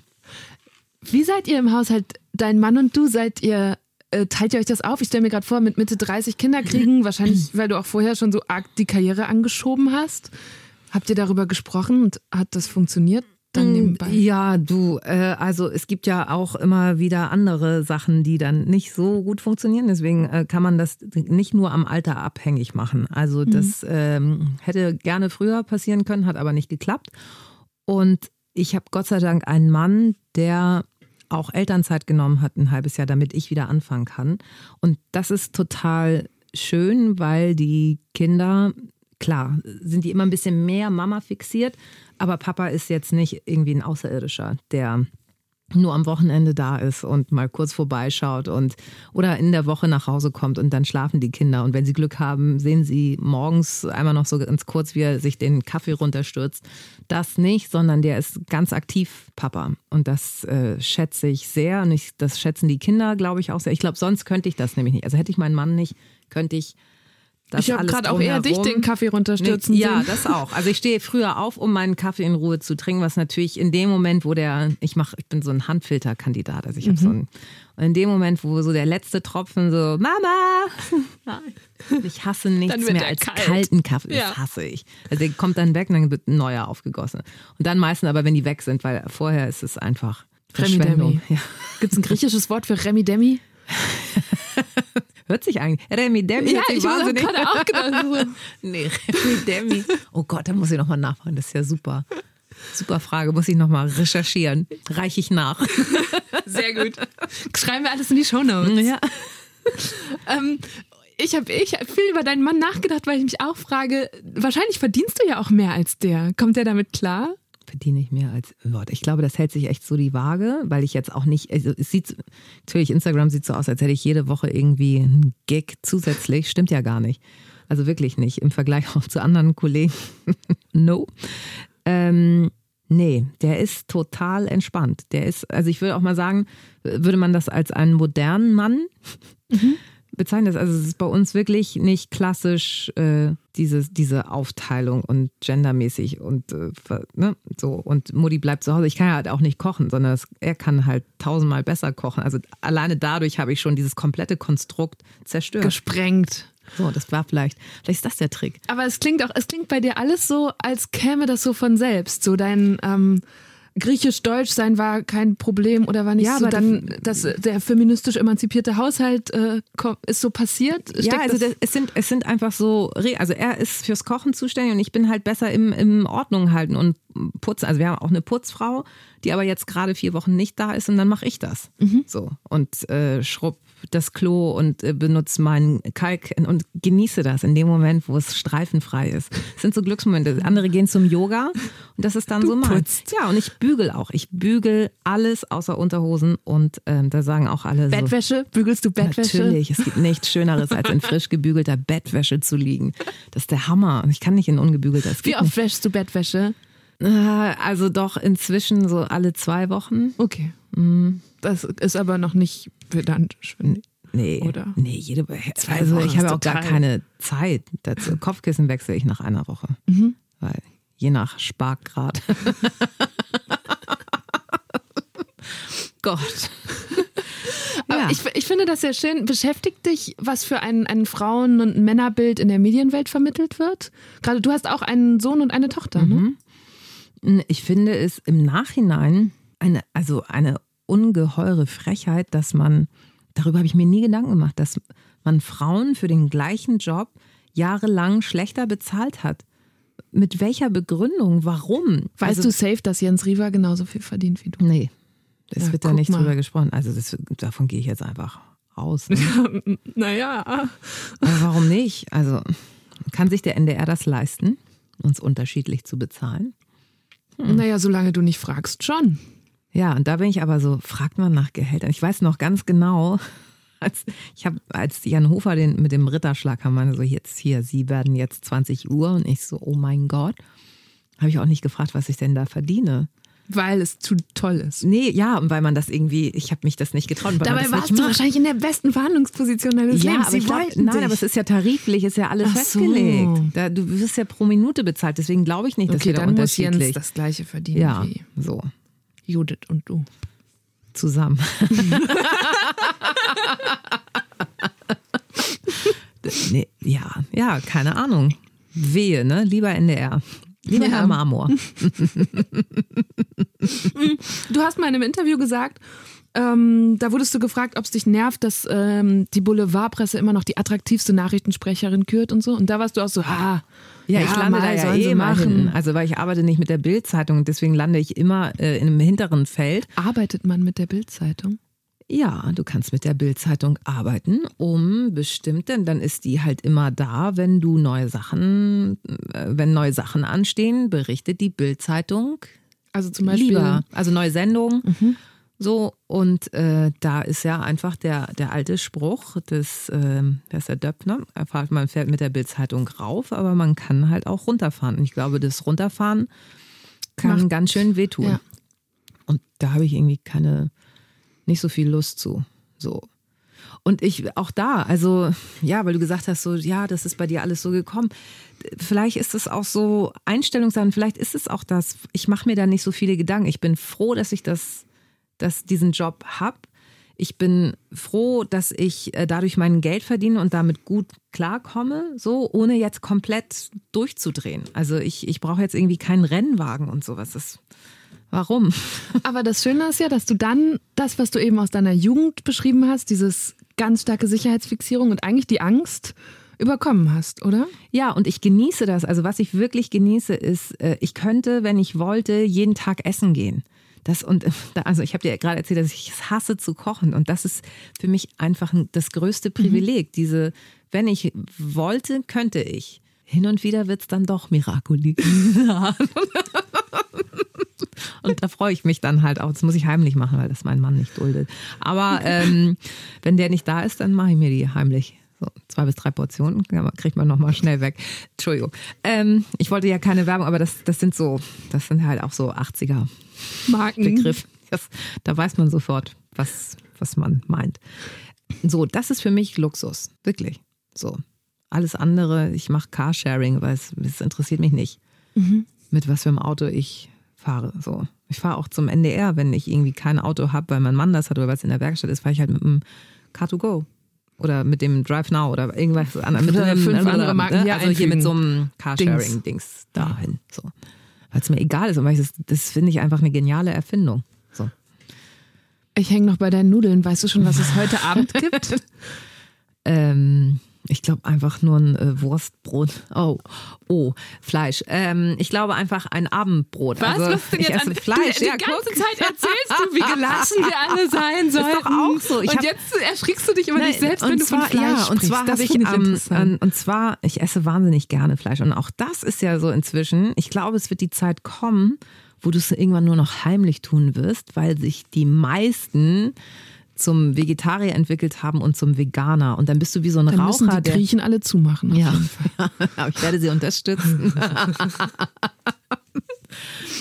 Wie seid ihr im Haushalt? Dein Mann und du, seid ihr, äh, teilt ihr euch das auf? Ich stelle mir gerade vor, mit Mitte 30 Kinder kriegen, wahrscheinlich, weil du auch vorher schon so arg die Karriere angeschoben hast. Habt ihr darüber gesprochen und hat das funktioniert? Dann mm, nebenbei? Ja, du, äh, also es gibt ja auch immer wieder andere Sachen, die dann nicht so gut funktionieren. Deswegen äh, kann man das nicht nur am Alter abhängig machen. Also mhm. das ähm, hätte gerne früher passieren können, hat aber nicht geklappt. Und ich habe Gott sei Dank einen Mann, der auch Elternzeit genommen hat, ein halbes Jahr, damit ich wieder anfangen kann. Und das ist total schön, weil die Kinder, klar, sind die immer ein bisschen mehr Mama fixiert, aber Papa ist jetzt nicht irgendwie ein Außerirdischer, der nur am Wochenende da ist und mal kurz vorbeischaut und oder in der Woche nach Hause kommt und dann schlafen die Kinder und wenn sie Glück haben, sehen sie morgens einmal noch so ganz kurz, wie er sich den Kaffee runterstürzt. Das nicht, sondern der ist ganz aktiv Papa und das äh, schätze ich sehr und ich, das schätzen die Kinder, glaube ich auch sehr. Ich glaube, sonst könnte ich das nämlich nicht. Also hätte ich meinen Mann nicht, könnte ich ich habe gerade auch eher dich den Kaffee runterstürzen nee, Ja, das auch. Also ich stehe früher auf, um meinen Kaffee in Ruhe zu trinken, was natürlich in dem Moment, wo der, ich mache, ich bin so ein Handfilterkandidat, also ich habe mhm. so ein, in dem Moment, wo so der letzte Tropfen so, Mama, ich hasse nichts mehr als kalt. kalten Kaffee, das ja. hasse ich. Also der kommt dann weg und dann wird ein neuer aufgegossen. Und dann meistens aber, wenn die weg sind, weil vorher ist es einfach Verschwendung. Ja. Gibt es ein griechisches Wort für Remi Demi? Hört sich eigentlich. Remi Demi. Ja, ich habe gerade auch gedacht. nee, Remi Demi. Oh Gott, da muss ich nochmal nachfragen. Das ist ja super. Super Frage, muss ich nochmal recherchieren. Reiche ich nach. Sehr gut. Schreiben wir alles in die Shownotes. Ja. ähm, ich habe ich hab viel über deinen Mann nachgedacht, weil ich mich auch frage, wahrscheinlich verdienst du ja auch mehr als der. Kommt der damit klar? Verdiene ich mehr als Wort. Ich glaube, das hält sich echt so die Waage, weil ich jetzt auch nicht, also es sieht, natürlich, Instagram sieht so aus, als hätte ich jede Woche irgendwie einen Gig zusätzlich. Stimmt ja gar nicht. Also wirklich nicht. Im Vergleich auch zu anderen Kollegen. no. Ähm, nee, der ist total entspannt. Der ist, also ich würde auch mal sagen, würde man das als einen modernen Mann mhm bezeichnet. Also es ist bei uns wirklich nicht klassisch äh, diese, diese Aufteilung und gendermäßig und äh, ne, so. Und Mutti bleibt zu Hause. Ich kann ja halt auch nicht kochen, sondern es, er kann halt tausendmal besser kochen. Also alleine dadurch habe ich schon dieses komplette Konstrukt zerstört. Gesprengt. So, das war vielleicht, vielleicht ist das der Trick. Aber es klingt auch, es klingt bei dir alles so, als käme das so von selbst. So dein, ähm, Griechisch-Deutsch sein war kein Problem oder war nicht ja, so dann, dass der feministisch emanzipierte Haushalt äh, ist so passiert? Ja, also das, es, sind, es sind einfach so, also er ist fürs Kochen zuständig und ich bin halt besser im, im Ordnung halten und putzen. Also wir haben auch eine Putzfrau, die aber jetzt gerade vier Wochen nicht da ist und dann mache ich das. Mhm. So und äh, schrubb das Klo und äh, benutze meinen Kalk und genieße das in dem Moment, wo es streifenfrei ist. Das sind so Glücksmomente. Andere gehen zum Yoga und das ist dann du so mein. Ja, und ich bügel auch. Ich bügel alles außer Unterhosen und ähm, da sagen auch alle Bettwäsche? So, Bügelst du Bettwäsche? Natürlich. Es gibt nichts Schöneres, als in frisch gebügelter Bettwäsche zu liegen. Das ist der Hammer. Ich kann nicht in ungebügelter. Wie oft wäschst du Bettwäsche? Äh, also doch inzwischen so alle zwei Wochen. Okay. Mhm. Das ist aber noch nicht pedantisch, finde ich. Nee, Oder? nee, jede Also ich habe auch gar keine Zeit dazu. Kopfkissen wechsle ich nach einer Woche. Mhm. Weil je nach Sparkgrad. Gott. Aber ja. ich, ich finde das sehr schön. Beschäftigt dich, was für ein, ein Frauen- und Männerbild in der Medienwelt vermittelt wird? Gerade du hast auch einen Sohn und eine Tochter, ne? mhm. ne? Ich finde es im Nachhinein eine, also eine ungeheure Frechheit, dass man, darüber habe ich mir nie Gedanken gemacht, dass man Frauen für den gleichen Job jahrelang schlechter bezahlt hat. Mit welcher Begründung? Warum? Weißt also, du safe, dass Jens Riva genauso viel verdient wie du? Nee, das ja, wird da nicht mal. drüber gesprochen. Also das, davon gehe ich jetzt einfach aus. Ne? naja. Aber warum nicht? Also kann sich der NDR das leisten, uns unterschiedlich zu bezahlen? Hm. Naja, solange du nicht fragst, schon. Ja, und da bin ich aber so, fragt man nach Gehältern. Ich weiß noch ganz genau, als ich habe, als Jan Hofer den mit dem Ritterschlag kam, meine so jetzt hier, Sie werden jetzt 20 Uhr und ich so, oh mein Gott, habe ich auch nicht gefragt, was ich denn da verdiene. Weil es zu toll ist. Nee, ja, und weil man das irgendwie, ich habe mich das nicht getraut. Dabei warst du wahrscheinlich in der besten Verhandlungsposition deines ja, Lebens. Aber ich glaub, nein, aber es ist ja tariflich, ist ja alles Ach festgelegt. So. Da, du wirst ja pro Minute bezahlt, deswegen glaube ich nicht, dass okay, wir da dann unterschiedlich. Muss Jens das gleiche verdienen ja, wie so. Judith und du. Zusammen. nee, ja, ja, keine Ahnung. Wehe, ne? Lieber NDR. Lieber ja. Herr Marmor. du hast mal in einem Interview gesagt, ähm, da wurdest du gefragt, ob es dich nervt, dass ähm, die Boulevardpresse immer noch die attraktivste Nachrichtensprecherin kürt und so. Und da warst du auch so, ha, Ja, ich lande da ja eh mal hin. Also weil ich arbeite nicht mit der Bild-Zeitung und deswegen lande ich immer äh, in einem hinteren Feld. Arbeitet man mit der Bild-Zeitung? Ja, du kannst mit der Bild-Zeitung arbeiten, um bestimmt, denn dann ist die halt immer da, wenn du neue Sachen, äh, wenn neue Sachen anstehen, berichtet die Bild-Zeitung. Also zum Beispiel. Lieber. Also neue Sendungen. Mhm. So, und äh, da ist ja einfach der, der alte Spruch des, äh, der ist der Döpfner, man fährt mit der Bildzeitung rauf, aber man kann halt auch runterfahren. Und ich glaube, das Runterfahren kann Macht, ganz schön wehtun. Ja. Und da habe ich irgendwie keine, nicht so viel Lust zu. So. Und ich auch da, also ja, weil du gesagt hast, so ja, das ist bei dir alles so gekommen. Vielleicht ist es auch so Einstellungssachen, vielleicht ist es auch das. Ich mache mir da nicht so viele Gedanken. Ich bin froh, dass ich das dass diesen Job habe. Ich bin froh, dass ich äh, dadurch mein Geld verdiene und damit gut klarkomme, so ohne jetzt komplett durchzudrehen. Also ich, ich brauche jetzt irgendwie keinen Rennwagen und sowas. Das, warum? Aber das Schöne ist ja, dass du dann das, was du eben aus deiner Jugend beschrieben hast, dieses ganz starke Sicherheitsfixierung und eigentlich die Angst, überkommen hast, oder? Ja, und ich genieße das. Also was ich wirklich genieße, ist, äh, ich könnte, wenn ich wollte, jeden Tag essen gehen. Das und also ich habe dir gerade erzählt, dass ich es hasse zu kochen und das ist für mich einfach das größte Privileg. Mhm. Diese, wenn ich wollte, könnte ich. Hin und wieder wird es dann doch Miracoli. und da freue ich mich dann halt auch. Das muss ich heimlich machen, weil das mein Mann nicht duldet. Aber ähm, wenn der nicht da ist, dann mache ich mir die heimlich. So, zwei bis drei Portionen kriegt man nochmal schnell weg. Entschuldigung. Ähm, ich wollte ja keine Werbung, aber das, das sind so, das sind halt auch so 80er Marken. Begriff. Das, da weiß man sofort, was, was man meint. So, das ist für mich Luxus. Wirklich. So. Alles andere, ich mache Carsharing, weil es, es interessiert mich nicht, mhm. mit was für einem Auto ich fahre. So. Ich fahre auch zum NDR, wenn ich irgendwie kein Auto habe, weil mein Mann das hat oder was in der Werkstatt ist, fahre ich halt mit dem Car2Go oder mit dem Drive Now oder irgendwas anderes. Mit oder fünf andere Marken hier Also hier mit so einem Carsharing-Dings dahin. So weil es mir egal ist und weil ich das, das finde ich einfach eine geniale Erfindung. So. Ich hänge noch bei deinen Nudeln. Weißt du schon, was es heute Abend gibt? ähm, ich glaube einfach nur ein äh, Wurstbrot. Oh, oh, Fleisch. Ähm, ich glaube einfach ein Abendbrot. Was? Also, Was denn ich esse an, Fleisch. Du, ja, die ganze guck. Zeit erzählst du, wie gelassen wir alle sein sollen. Ist doch auch so. Ich und hab, jetzt erschrickst du dich über nein, dich selbst, wenn zwar, du von Fleisch ja, und zwar habe ich, ich ähm, und zwar ich esse wahnsinnig gerne Fleisch und auch das ist ja so inzwischen. Ich glaube, es wird die Zeit kommen, wo du es irgendwann nur noch heimlich tun wirst, weil sich die meisten zum Vegetarier entwickelt haben und zum Veganer. Und dann bist du wie so ein dann Raucher. Müssen die Griechen alle zumachen. Ja, aber ich werde sie unterstützen.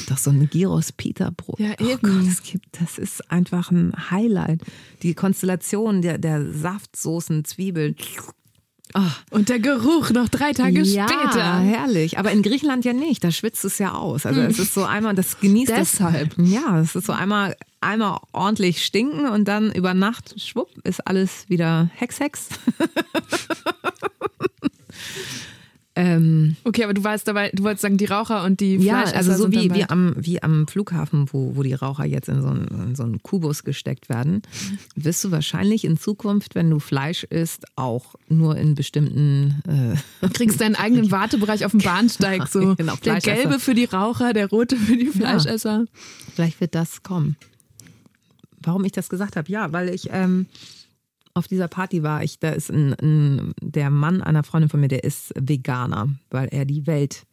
Doch so ein Gyros Peter Brot. Ja, oh eben. Oh Gott, das, gibt, das ist einfach ein Highlight. Die Konstellation der, der Saftsoßen, Zwiebeln. Oh. Und der Geruch noch drei Tage ja, später. Ja, herrlich. Aber in Griechenland ja nicht. Da schwitzt es ja aus. Also es ist so einmal, das genießt Deshalb. Es, ja, es ist so einmal, einmal ordentlich stinken und dann über Nacht, schwupp, ist alles wieder Hex, Hex. Ähm, okay, aber du warst dabei, du wolltest sagen, die Raucher und die Ja, also so wie, wie, am, wie am Flughafen, wo, wo die Raucher jetzt in so, einen, in so einen Kubus gesteckt werden, wirst du wahrscheinlich in Zukunft, wenn du Fleisch isst, auch nur in bestimmten. Äh, du kriegst deinen eigenen Wartebereich auf dem Bahnsteig. So. genau, der gelbe für die Raucher, der rote für die Fleischesser. Ja, vielleicht wird das kommen. Warum ich das gesagt habe? Ja, weil ich. Ähm, auf dieser Party war ich, da ist ein, ein, der Mann einer Freundin von mir, der ist Veganer, weil er die Welt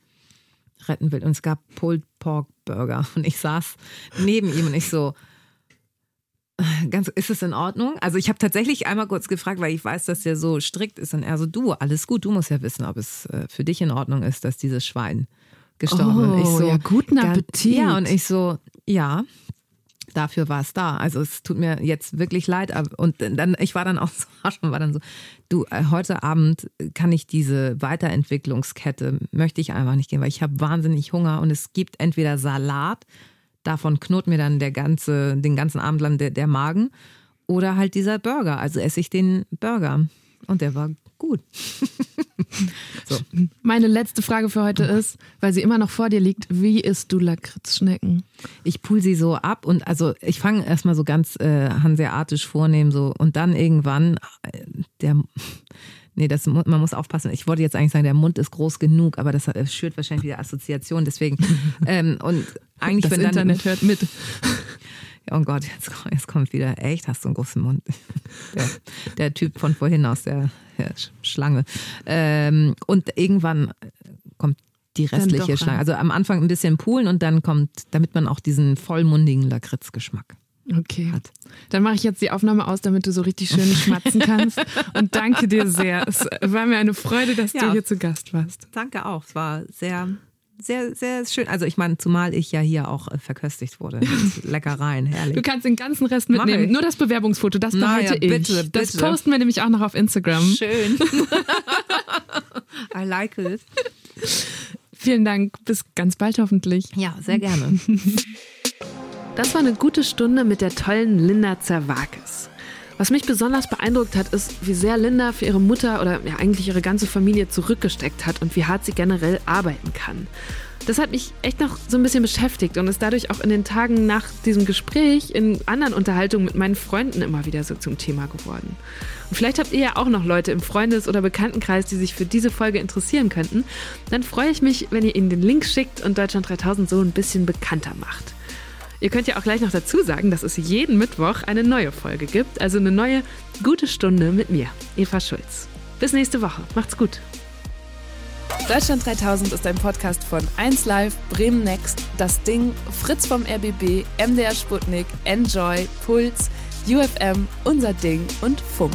retten will. Und es gab Pulled Pork Burger und ich saß neben ihm und ich so, ganz, ist es in Ordnung? Also ich habe tatsächlich einmal kurz gefragt, weil ich weiß, dass der so strikt ist und er so, du, alles gut, du musst ja wissen, ob es äh, für dich in Ordnung ist, dass dieses Schwein gestorben ist. Oh, ich so, ja, guten Appetit. Ja, und ich so, ja, dafür war es da. Also es tut mir jetzt wirklich leid. Und dann, ich war dann auch so, war dann so, du, äh, heute Abend kann ich diese Weiterentwicklungskette, möchte ich einfach nicht gehen, weil ich habe wahnsinnig Hunger und es gibt entweder Salat, davon knurrt mir dann der ganze, den ganzen Abend lang der, der Magen, oder halt dieser Burger. Also esse ich den Burger. Und der war gut. so. Meine letzte Frage für heute ist, weil sie immer noch vor dir liegt, wie isst du Lakritzschnecken? Ich pull sie so ab und also ich fange erstmal so ganz äh, hanseatisch vornehm so und dann irgendwann äh, der Nee, das, man muss aufpassen. Ich wollte jetzt eigentlich sagen, der Mund ist groß genug, aber das, das schürt wahrscheinlich wieder Assoziation. Deswegen. ähm, und eigentlich, das wenn dann. Internet hört mit. Oh Gott, jetzt, jetzt kommt wieder. Echt, hast du einen großen Mund. Der, der Typ von vorhin aus der Schlange. Ähm, und irgendwann kommt die restliche Schlange. Also am Anfang ein bisschen poolen und dann kommt, damit man auch diesen vollmundigen Lakritzgeschmack Okay. Hat. Dann mache ich jetzt die Aufnahme aus, damit du so richtig schön schmatzen kannst. und danke dir sehr. Es war mir eine Freude, dass ja. du hier zu Gast warst. Danke auch. Es war sehr, sehr, sehr schön. Also ich meine, zumal ich ja hier auch äh, verköstigt wurde. Leckereien, herrlich. Du kannst den ganzen Rest mitnehmen. Nur das Bewerbungsfoto, das behalte naja, ich. Bitte, das posten wir nämlich auch noch auf Instagram. Schön. I like it. Vielen Dank. Bis ganz bald hoffentlich. Ja, sehr gerne. Das war eine gute Stunde mit der tollen Linda Zerwakis. Was mich besonders beeindruckt hat, ist, wie sehr Linda für ihre Mutter oder ja eigentlich ihre ganze Familie zurückgesteckt hat und wie hart sie generell arbeiten kann. Das hat mich echt noch so ein bisschen beschäftigt und ist dadurch auch in den Tagen nach diesem Gespräch in anderen Unterhaltungen mit meinen Freunden immer wieder so zum Thema geworden. Und vielleicht habt ihr ja auch noch Leute im Freundes- oder Bekanntenkreis, die sich für diese Folge interessieren könnten. Dann freue ich mich, wenn ihr ihnen den Link schickt und Deutschland 3000 so ein bisschen bekannter macht. Ihr könnt ja auch gleich noch dazu sagen, dass es jeden Mittwoch eine neue Folge gibt, also eine neue gute Stunde mit mir, Eva Schulz. Bis nächste Woche. Macht's gut. Deutschland 3000 ist ein Podcast von 1Live, Bremen Next, Das Ding, Fritz vom RBB, MDR Sputnik, Enjoy, Puls, UFM, Unser Ding und Funk.